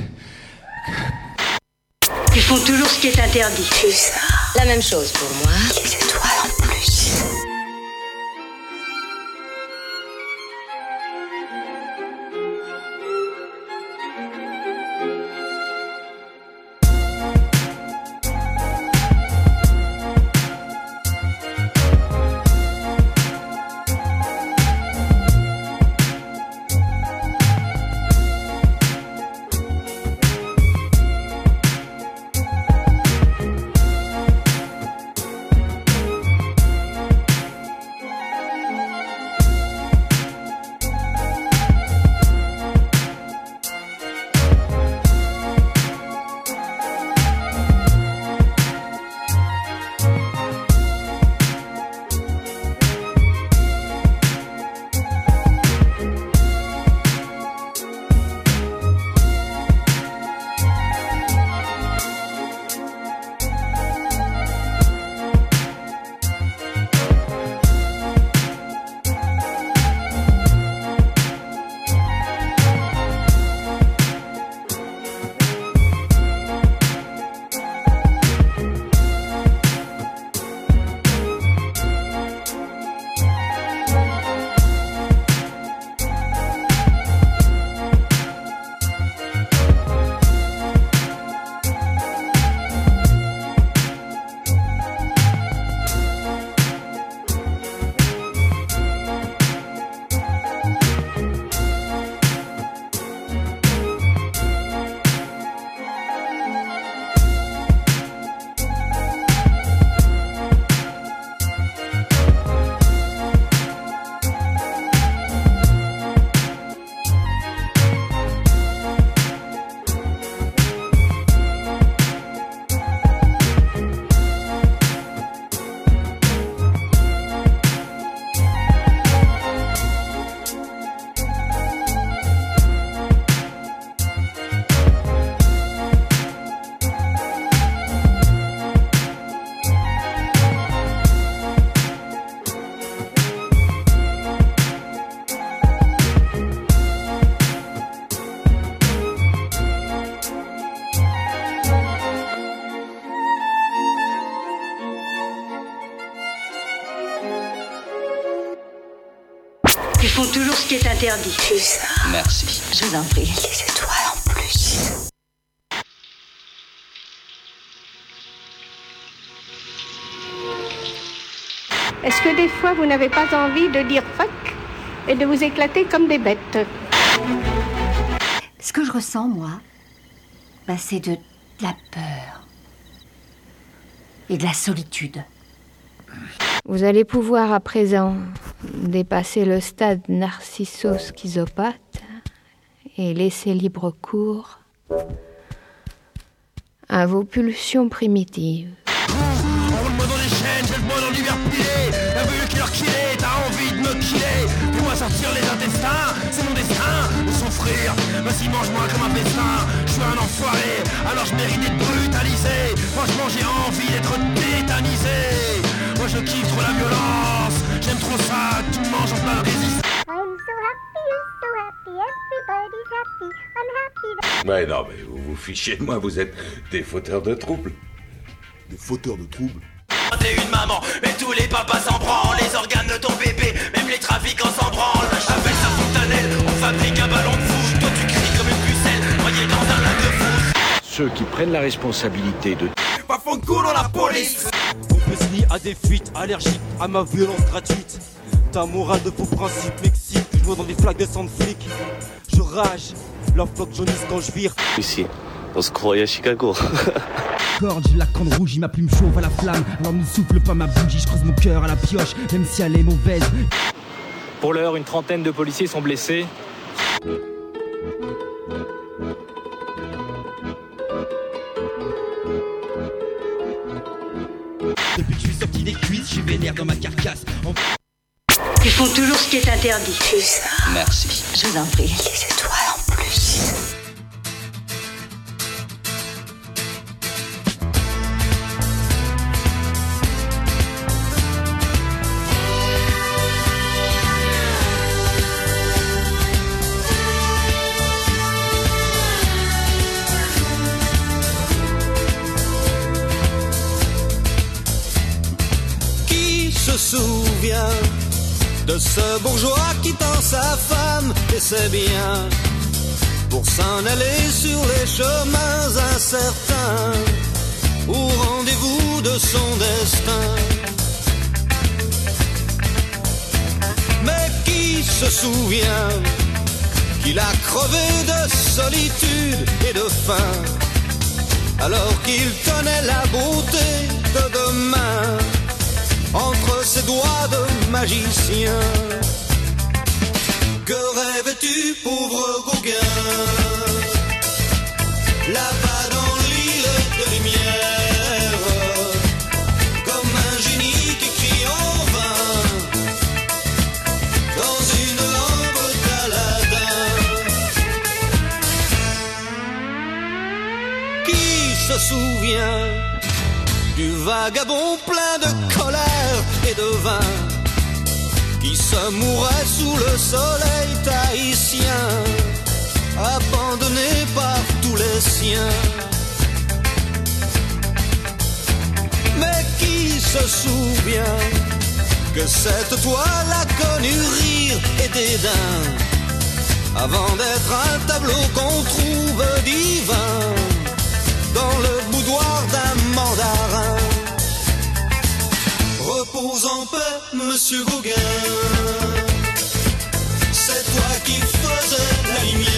Ils font toujours ce qui est interdit. La même chose pour moi. Merci. Je vous en prie. Les étoiles en plus. Est-ce que des fois vous n'avez pas envie de dire fuck et de vous éclater comme des bêtes? Ce que je ressens, moi, bah, c'est de, de la peur et de la solitude. Vous allez pouvoir à présent dépasser le stade narcisso-schizopathe et laisser libre cours à vos pulsions primitives. Enroule-moi dans les chaînes, jette-moi dans l'hiver pilé Un peu le killer qu'il est, t'as envie de me killer. Fais-moi sortir les intestins, c'est mon destin De souffrir, vas-y mange-moi comme un festin Je suis un enfoiré, alors je mérite d'être brutalisé. Franchement j'ai envie d'être tétanisé Moi je kiffe trop la violence. J'aime trop ça, tout mange en plein résistance I'm so happy, you're so happy, everybody's happy, I'm happy. Ouais, non, mais vous vous fichez de moi, vous êtes des fauteurs de troubles. Des fauteurs de troubles. T'es une maman, mais tous les papas s'en branlent. Les organes de ton bébé, même les trafiquants s'en branlent. Appelle ça fontanelle, on fabrique un ballon de foot. Toi tu cries comme une pucelle, noyé dans un lac de foot. Ceux qui prennent la responsabilité de Pas fond de culo la police On peut se lier à des fuites, allergiques à ma violence gratuite. Ta morale de faux principes m'excite, je vois dans des flaques de sang de flic. Je rage, la flotte jaunisse quand je vire. Ici, on se croyait à Chicago. Corde, j'ai la canne rouge, ma plume chauve à la flamme Alors ne souffle pas ma bougie, je creuse mon cœur à la pioche Même si elle est mauvaise Pour l'heure, une trentaine de policiers sont blessés. Cuisses, j'ai vénère dans ma carcasse En- Ils font toujours ce qui est interdit. Merci. Je vous en prie. Les ses biens pour s'en aller sur les chemins incertains au rendez-vous de son destin Mais qui se souvient qu'il a crevé de solitude et de faim alors qu'il tenait la beauté de demain entre ses doigts de magicien? Que rêves-tu, pauvre Gauguin? Là-bas dans l'île de lumière, comme un génie qui crie en vain dans une lampe d'Aladin. Qui se souvient du vagabond plein de colère et de vin? Qui se mourait sous le soleil tahitien, abandonné par tous les siens. Mais qui se souvient que cette toile a connu rire et dédain avant d'être un tableau qu'on trouve divin dans le boudoir d'un mandarin? Repose en paix, monsieur Gauguin. C'est toi qui faisais la lumière.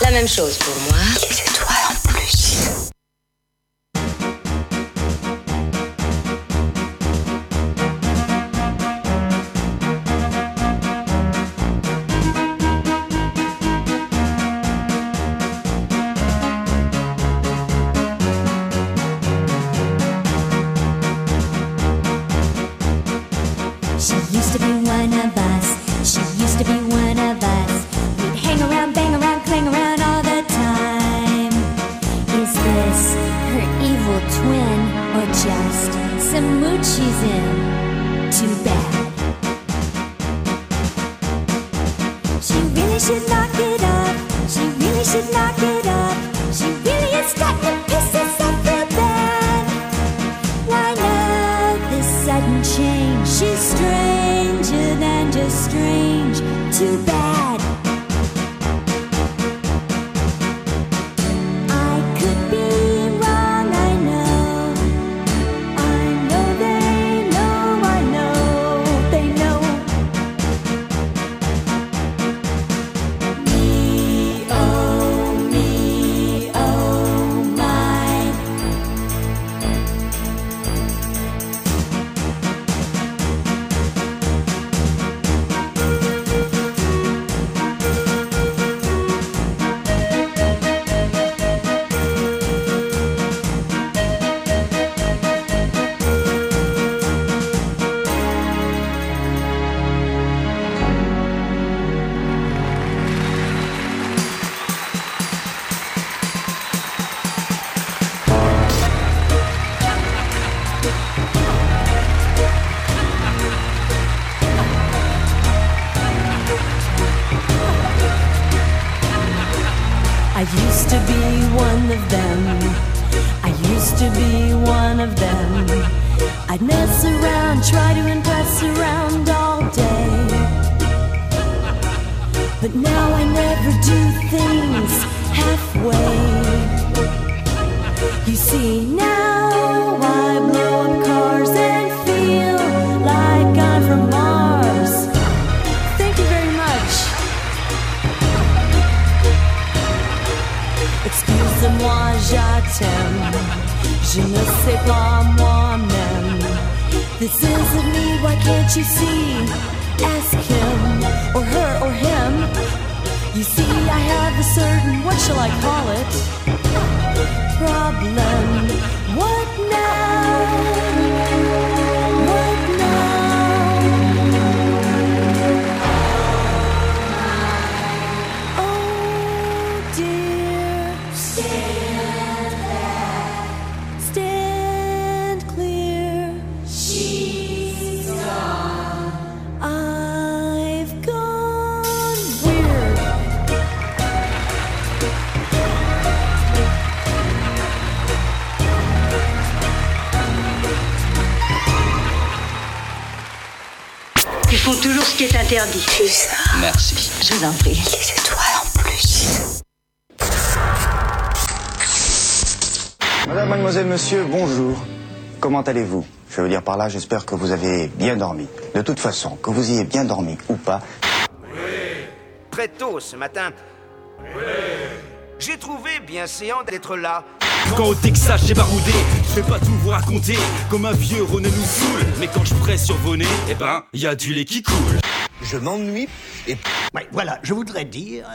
La même chose pour moi. Of them. I used to be one of them. I'd mess around, try to impress around all day. But now I never do things halfway. You see, now Sais pas moi-même. This isn't me, why can't you see? Ask him, or her, or him. You see, I have a certain, what shall I call it? Problem. Font toujours ce qui est interdit. ça. Merci. Je vous en prie. C'est toi en plus. Madame, mademoiselle, monsieur, bonjour. Comment allez-vous? Je veux dire par là, j'espère que vous avez bien dormi. De toute façon, que vous ayez bien dormi ou pas, Très tôt ce matin. J'ai trouvé bien séant d'être là. Quand au Texas j'ai baroudé, je vais pas tout vous raconter Comme un vieux René nous saoule Mais quand je presse sur vos nez, eh ben, y a du lait qui coule Je m'ennuie et... Ouais, voilà, je voudrais dire...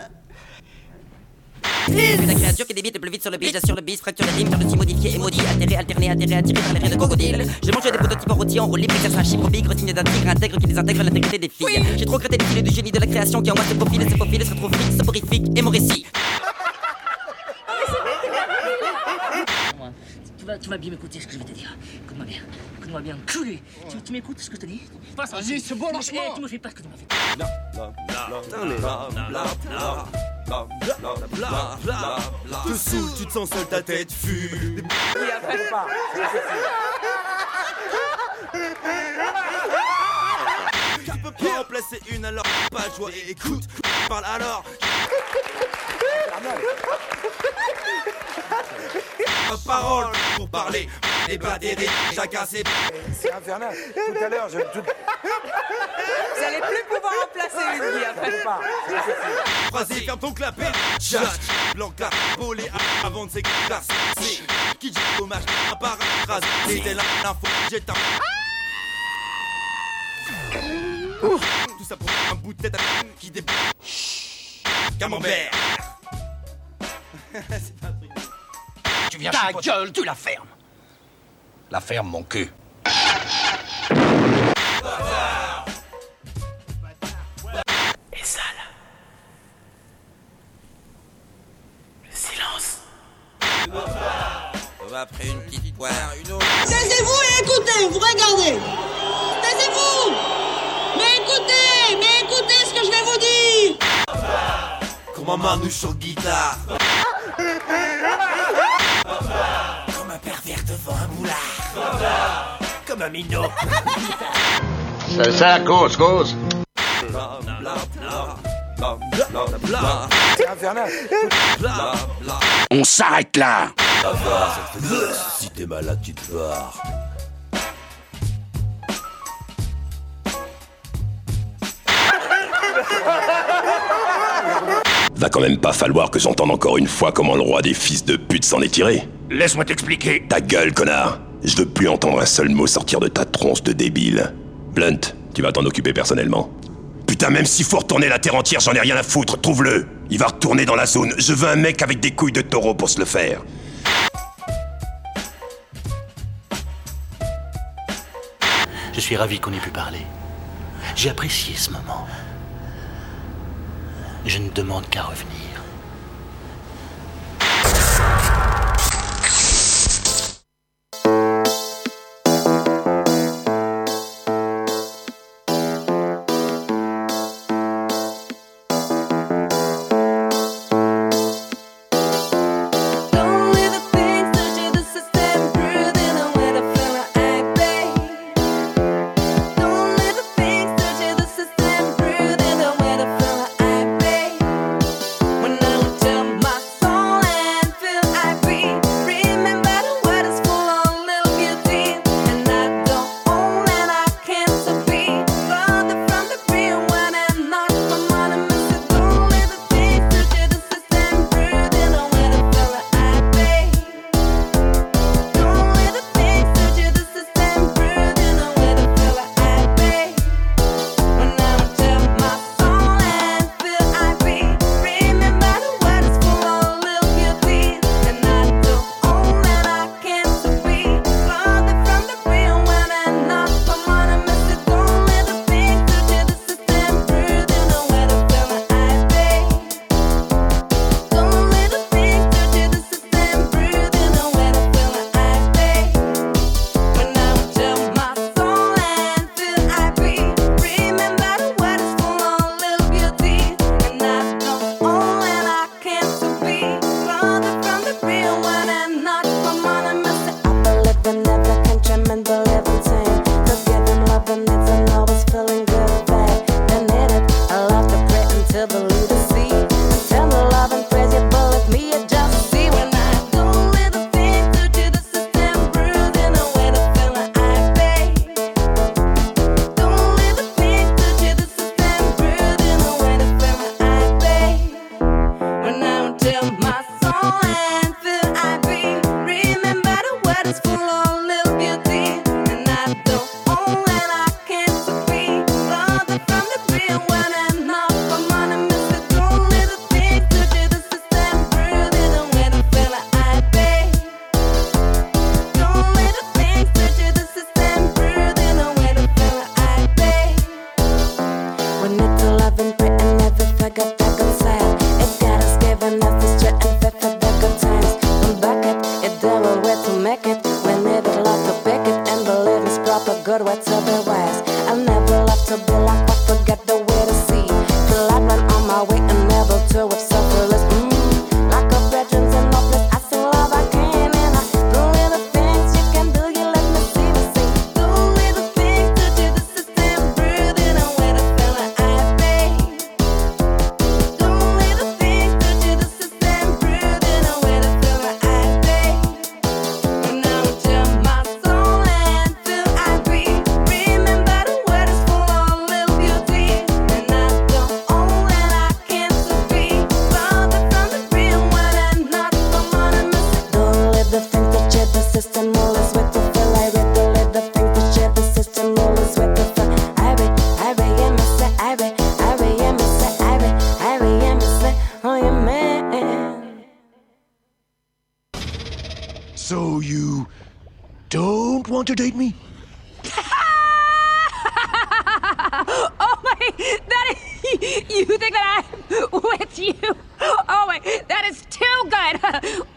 La créature qui débite le plus vite sur le beat, j'assure le bis, fracture les rimes, faire le si modifié et maudit, altéré, alterné, atterré, attiré par les raies de crocodile. J'ai mangé des prototypes en rôti, enrôlés, précaires un chiffre bigre, signé d'un tigre intègre qui désintègre l'intégrité des filles. J'ai trop crêté les filets du génie de la création qui en moi se profile, et se profile, se retrouve fixe, soporifique et mon récit. Tu vas, tu vas bien m'écouter ce que je vais te dire. Écoute-moi bien. Écoute-moi bien, culé. Tu, tu m'écoutes ce que je te dis? Vas-y, c'est bon, Eh, lâche-moi. Tu me fais pas ce que tu m'as fait. Te saoule, tu te sens seul, ta tête fume. Tu peux pas remplacer une alors pas de joie et écoute, parle alors. De parole pour parler, débat des rires, chacun ses. C'est infernal. Tout à l'heure, je. Tout... Vous allez plus pouvoir remplacer une vie après. Vas-y, ferme ton clapet. Chat, blanc, clap, bolé avant de s'éclater. Qui dit hommage à part phrase. C'était là l'info, j'ai un. Tout ça pour un bout de tête à qui dé. Camembert. C'est pas un truc. Tu viens Ta chipoter. gueule, tu la fermes. La ferme, mon cul. Et sale. Le silence. Après une petite poire, une autre. Taisez-vous et écoutez, vous regardez. Taisez-vous. Mais écoutez, mais écoutez ce que je vais vous dire. Comme un manouche sur guitare. Comme un pervers devant un moulard. Comme un minot. C'est ça, cause, cause. C'est infernal. On s'arrête là. Si t'es malade, tu te barres. Va quand même pas falloir que j'entende encore une fois comment le roi des fils de pute s'en est tiré. Laisse-moi t'expliquer. Ta gueule, connard Je veux plus entendre un seul mot sortir de ta tronche de débile. Blunt, tu vas t'en occuper personnellement. Putain, même s'il faut retourner la terre entière, j'en ai rien à foutre, trouve-le Il va retourner dans la zone, je veux un mec avec des couilles de taureau pour se le faire. Je suis ravi qu'on ait pu parler. J'ai apprécié ce moment. Je ne demande qu'à revenir.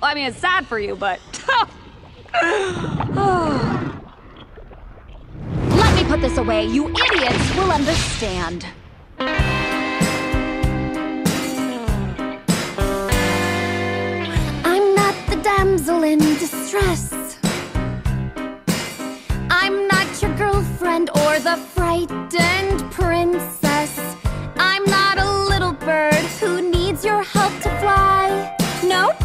I mean, it's sad for you, but. Let me put this away. You idiots will understand. I'm not the damsel in distress. I'm not your girlfriend or the frightened princess. I'm not a little bird who needs your help to fly. Nope.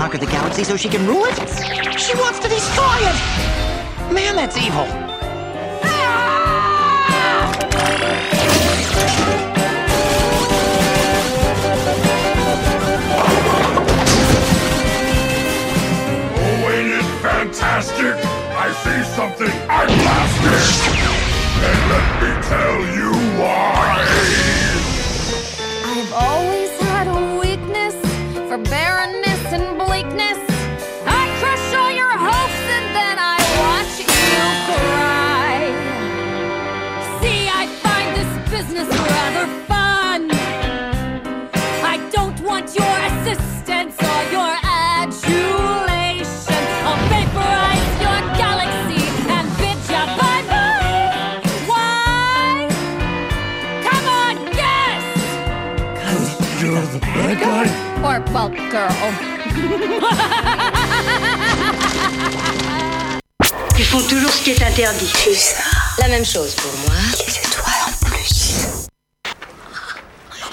Conquer the galaxy so she can rule it. She wants to destroy it. Man, that's evil. Oh, ain't it fantastic? I see something I blasted. And let me tell you why. I've always had a weakness for barrenness girl. Ils font toujours ce qui est interdit. La même chose pour moi. C'est toi en plus.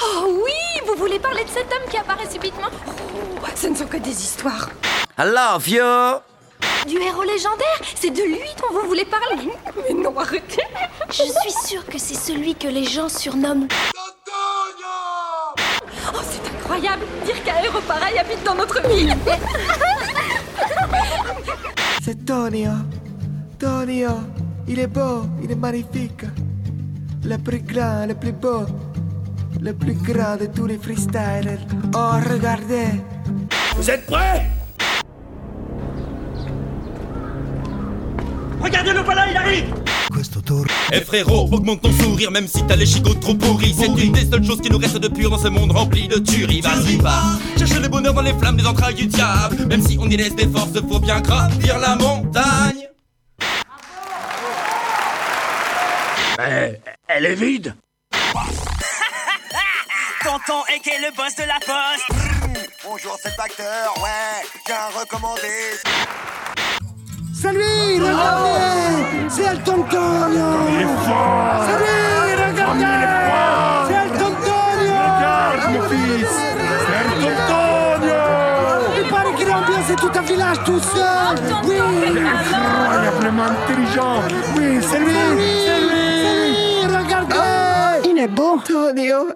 Oh oui, vous voulez parler de cet homme qui apparaît subitement? Oh, ce ne sont que des histoires. I love you. Du héros légendaire C'est de lui dont vous voulez parler Mais non, arrêtez Je suis sûre que c'est celui que les gens surnomment. C'est incroyable Dire qu'un héros pareil habite dans notre ville C'est Tonio. Tonio. Il est beau, il est magnifique. Le plus grand, le plus beau. Le plus grand de tous les freestylers. Oh, regardez. Vous êtes prêts? Regardez-le, voilà, il arrive Eh frérot, augmente ton sourire même si t'as les chicots trop pourris. C'est une des seules choses qui nous reste de pur dans ce monde rempli de tueries. Vas-y pas, cherche le bonheur dans les flammes des entrailles du diable. Même si on y laisse des forces, faut bien gravir la montagne. Eh, elle est vide. Tonton et qui est le boss de la poste. Bonjour, c'est le facteur, ouais, j'ai un recommandé. C'est lui, regardez C'est El Tontonio! Il est fort C'est lui, regardez C'est El Tontonio! Regarde, mon fils C'est El Tontonio! Il paraît qu'il a ambiancé tout un village tout seul Oui Il est incroyablement intelligent Oui, c'est lui C'est lui C'est lui Regardez Il est beau. Tonio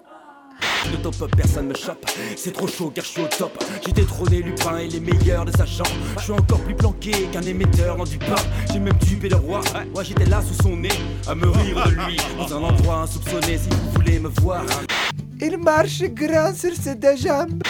Le top personne me chope. C'est trop chaud car je suis au top. J'ai détrôné Lupin et les meilleurs de sa chambre. Je suis encore plus planqué qu'un émetteur dans du pain. J'ai même tué le roi. Moi j'étais là sous son nez, à me rire de lui. Dans un endroit insoupçonné, si vous voulez me voir. Il marche grand sur ses deux jambes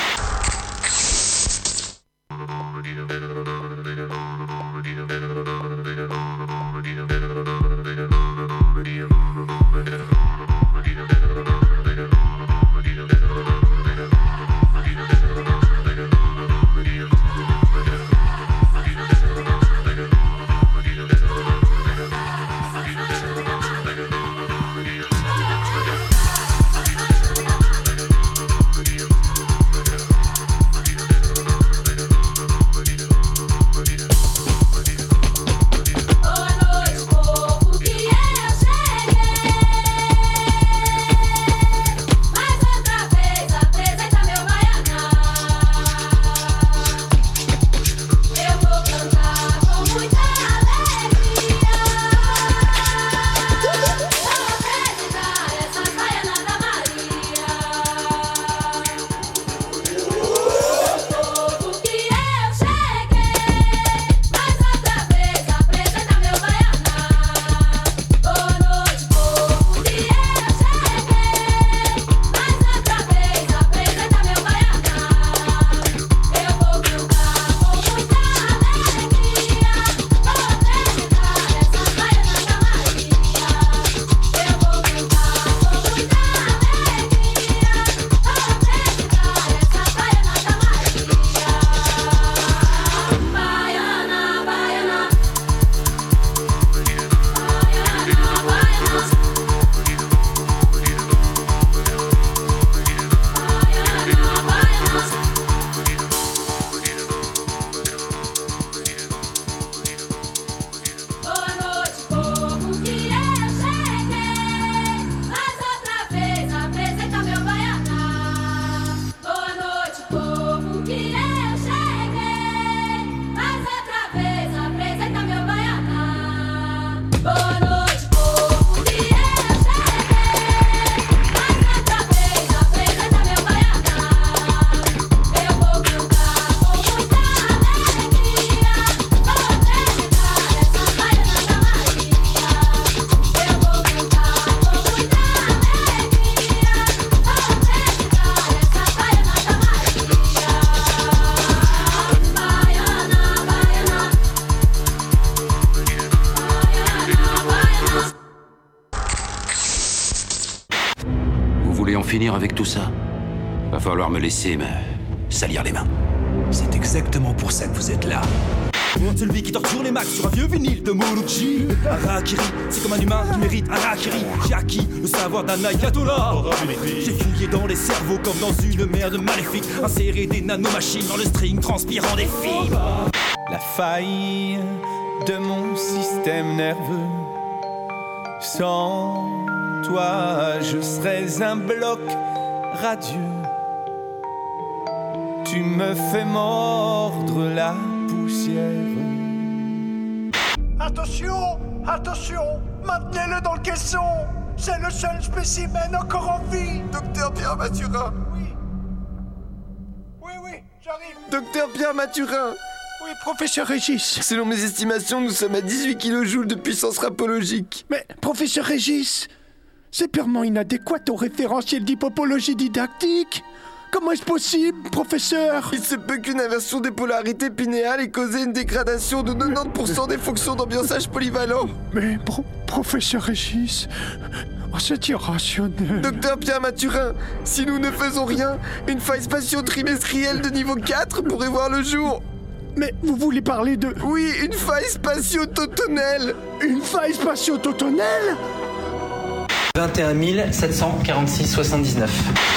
finir avec tout ça. Va falloir me laisser me salir les mains. C'est exactement pour ça que vous êtes là. Celui qui torture les max sur un vieux vinyle de Morochi Harakiri, c'est comme un humain qui mérite Harakiri. J'ai acquis le savoir d'un ayatollah J'ai fouillé dans les cerveaux comme dans une merde maléfique. Inséré des nanomachines dans le string transpirant des fibres. La faille de mon système nerveux Sans toi je serais un bloc radieux. Tu me fais mordre la poussière. Attention Attention Maintenez-le dans le caisson. C'est le seul spécimen encore en vie. Docteur Pierre Mathurin Oui. Oui, oui, j'arrive. Docteur Pierre Mathurin Oui, professeur Régis. Selon mes estimations, nous sommes à 18 kJ de puissance rapologique. Mais, professeur Régis, c'est purement inadéquat au référentiel d'hypopologie didactique Comment est-ce possible, professeur? Il se peut qu'une inversion des polarités pinéales ait causé une dégradation de 90% des fonctions d'ambiançage polyvalent. Mais, pro- professeur Régis, oh, c'est irrationnel. Docteur Pierre Mathurin, si nous ne faisons rien, une faille spatio-trimestrielle de niveau 4 pourrait voir le jour. Mais vous voulez parler de... Oui, une faille spatio-totonnelle Une faille spatio-totonnelle? 21 746 79.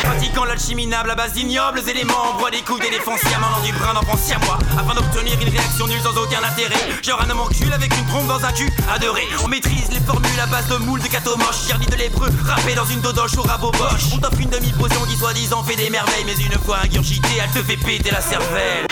Pratiquant l'alchimie nable à base d'ignobles éléments On boit des coups d'éléphant sciemment dans du brin d'enfant siamois Afin d'obtenir une réaction nulle sans aucun intérêt. Genre un homme en cul avec une trompe dans un cul adoré. On maîtrise les formules à base de moules de catomoches Jarni de lépreux, râpé dans une dodoche au rabot On t'offre une demi-potion qui soi-disant fait des merveilles Mais une fois ingurgitée, elle te fait péter la cervelle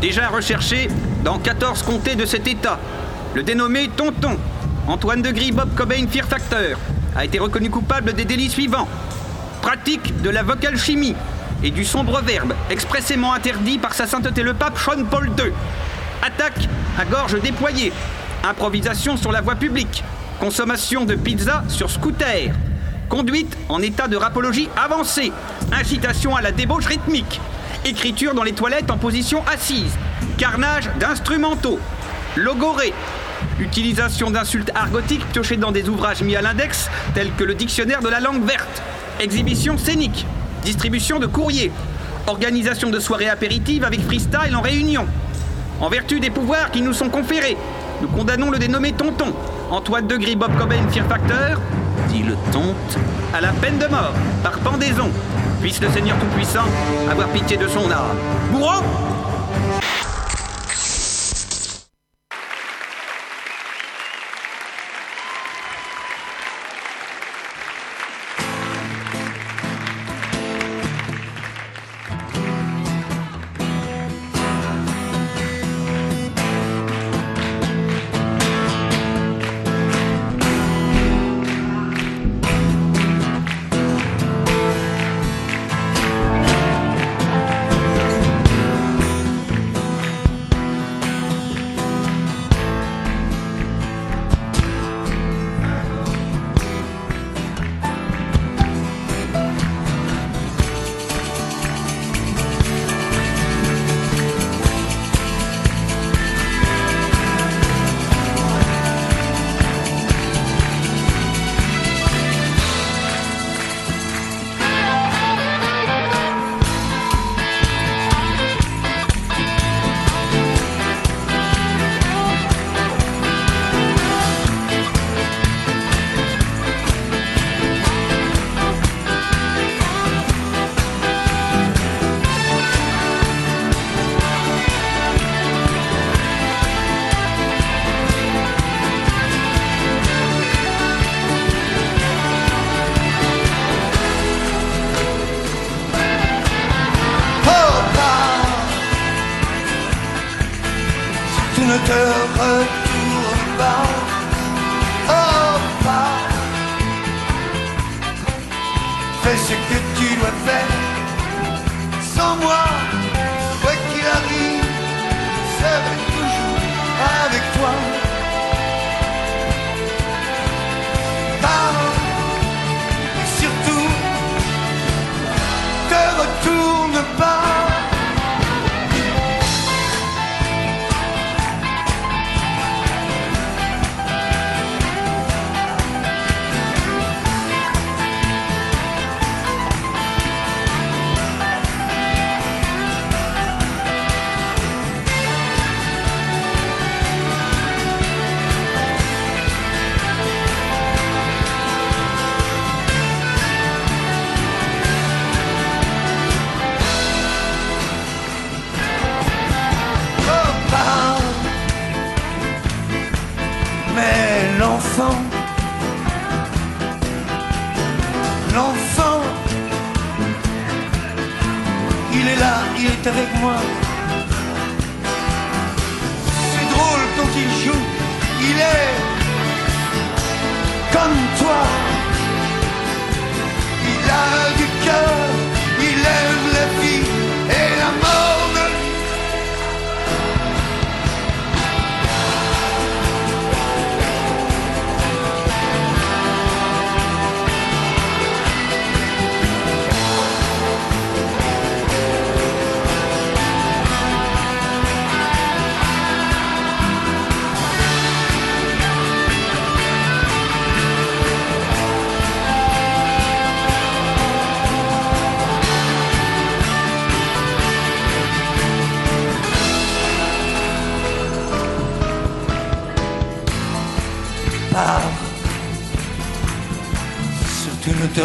Déjà recherché dans 14 comtés de cet état, le dénommé Tonton, Antoine de Gris Bob Cobain Fear Factor, a été reconnu coupable des délits suivants. Pratique de la vocale chimie et du sombre verbe expressément interdit par sa sainteté le pape Sean Paul II. Attaque à gorge déployée. Improvisation sur la voie publique. Consommation de pizza sur scooter. Conduite en état de rapologie avancée. Incitation à la débauche rythmique. Écriture dans les toilettes en position assise. Carnage d'instrumentaux. Logorée. Utilisation d'insultes argotiques piochées dans des ouvrages mis à l'index, tels que le dictionnaire de la langue verte. Exhibition scénique. Distribution de courrier. Organisation de soirées apéritives avec freestyle en réunion. En vertu des pouvoirs qui nous sont conférés, nous condamnons le dénommé Tonton, Antoine de Gris Bob Cobain Fear Factor, dit le tonte, à la peine de mort, par pendaison. Puisse le Seigneur Tout-Puissant avoir pitié de son âme. Bourreau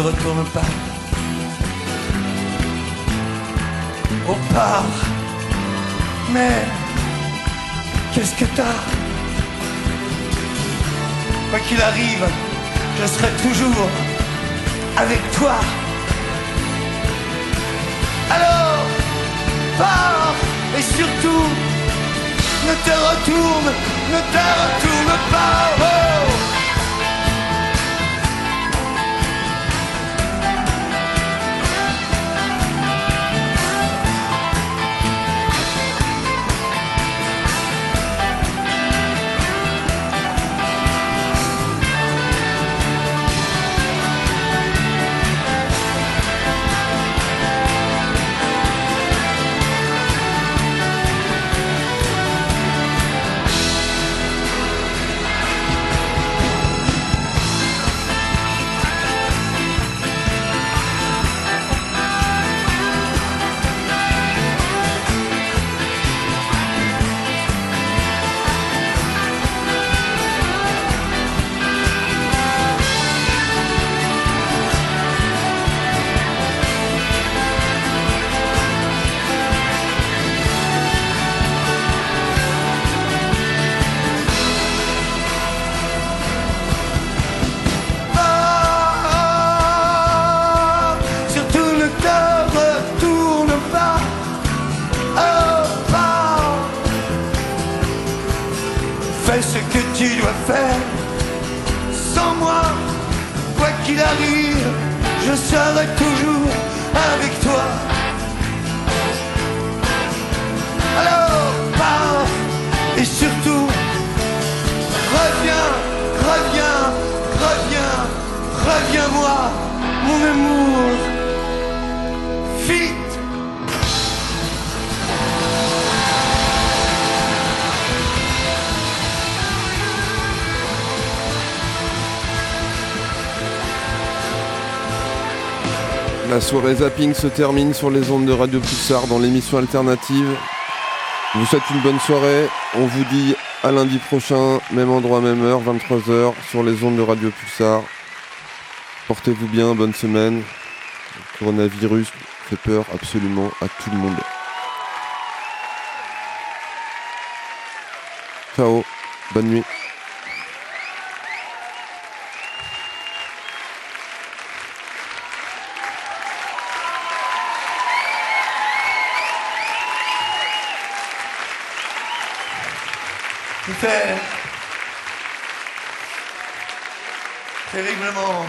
Surtout ne te soirée zapping se termine sur les ondes de Radio Pulsar dans l'émission alternative. Je vous souhaite une bonne soirée. On vous dit à lundi prochain, même endroit, même heure, 23h, sur les ondes de Radio Pulsar. Portez-vous bien, bonne semaine. Le coronavirus fait peur absolument à tout le monde. Ciao, bonne nuit. Terriblement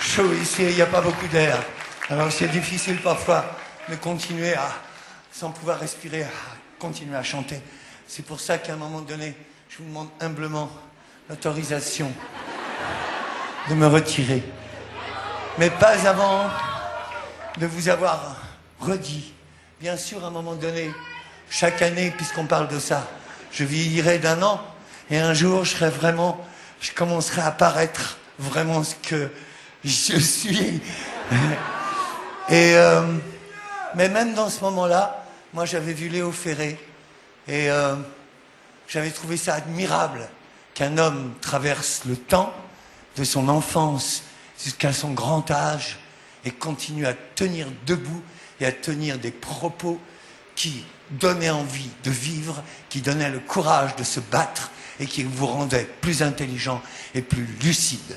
chaud ici, il n'y a pas beaucoup d'air. Alors c'est difficile parfois de continuer à, sans pouvoir respirer, à continuer à chanter. C'est pour ça qu'à un moment donné, je vous demande humblement l'autorisation de me retirer. Mais pas avant de vous avoir redit. Bien sûr, à un moment donné, chaque année, puisqu'on parle de ça, je vieillirai d'un an et un jour, je vraiment, je commencerai à paraître vraiment ce que je suis. Et euh, mais même dans ce moment-là, moi, j'avais vu Léo Ferré et euh, j'avais trouvé ça admirable qu'un homme traverse le temps de son enfance jusqu'à son grand âge et continue à tenir debout et à tenir des propos qui donnaient envie de vivre, qui donnaient le courage de se battre et qui vous rendaient plus intelligent et plus lucide.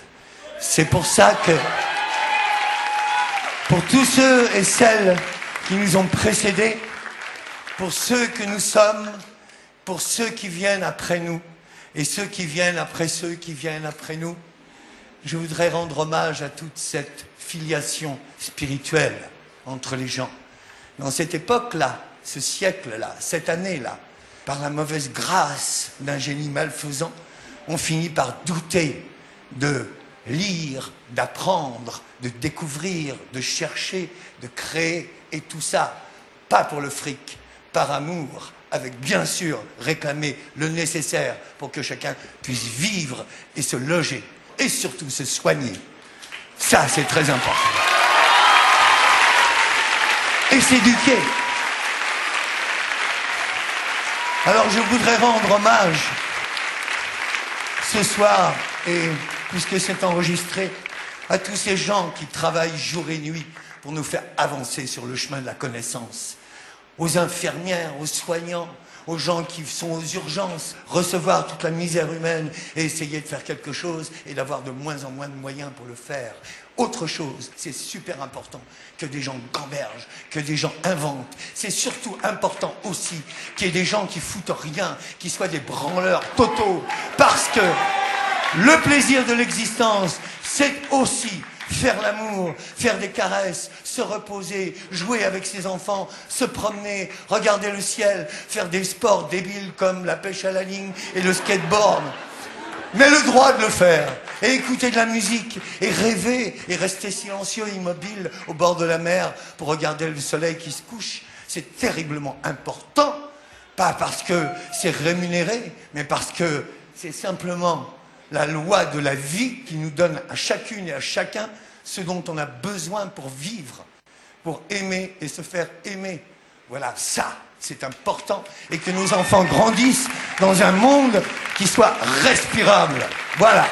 C'est pour ça que, pour tous ceux et celles qui nous ont précédés, pour ceux que nous sommes, pour ceux qui viennent après nous, et ceux qui viennent après ceux qui viennent après nous. Je voudrais rendre hommage à toute cette filiation spirituelle entre les gens. Dans cette époque-là, ce siècle-là, cette année-là, par la mauvaise grâce d'un génie malfaisant, on finit par douter de lire, d'apprendre, de découvrir, de chercher, de créer, et tout ça, pas pour le fric, par amour, avec bien sûr réclamer le nécessaire pour que chacun puisse vivre et se loger, et surtout se soigner. Ça, c'est très important. Et s'éduquer. Alors je voudrais rendre hommage ce soir, et puisque c'est enregistré, à tous ces gens qui travaillent jour et nuit pour nous faire avancer sur le chemin de la connaissance, aux infirmières, aux soignants, aux gens qui sont aux urgences, recevoir toute la misère humaine et essayer de faire quelque chose et d'avoir de moins en moins de moyens pour le faire. Autre chose, c'est super important que des gens gambergent, que des gens inventent. C'est surtout important aussi qu'il y ait des gens qui foutent rien, qui soient des branleurs totaux. Parce que le plaisir de l'existence, c'est aussi faire l'amour, faire des caresses, se reposer, jouer avec ses enfants, se promener, regarder le ciel, faire des sports débiles comme la pêche à la ligne et le skateboard. Mais le droit de le faire, et écouter de la musique, et rêver, et rester silencieux, immobile au bord de la mer pour regarder le soleil qui se couche, c'est terriblement important. Pas parce que c'est rémunéré, mais parce que c'est simplement la loi de la vie qui nous donne à chacune et à chacun ce dont on a besoin pour vivre, pour aimer et se faire aimer. Voilà, ça, c'est important. Et que nos enfants grandissent dans un monde qui soit respirable. Voilà.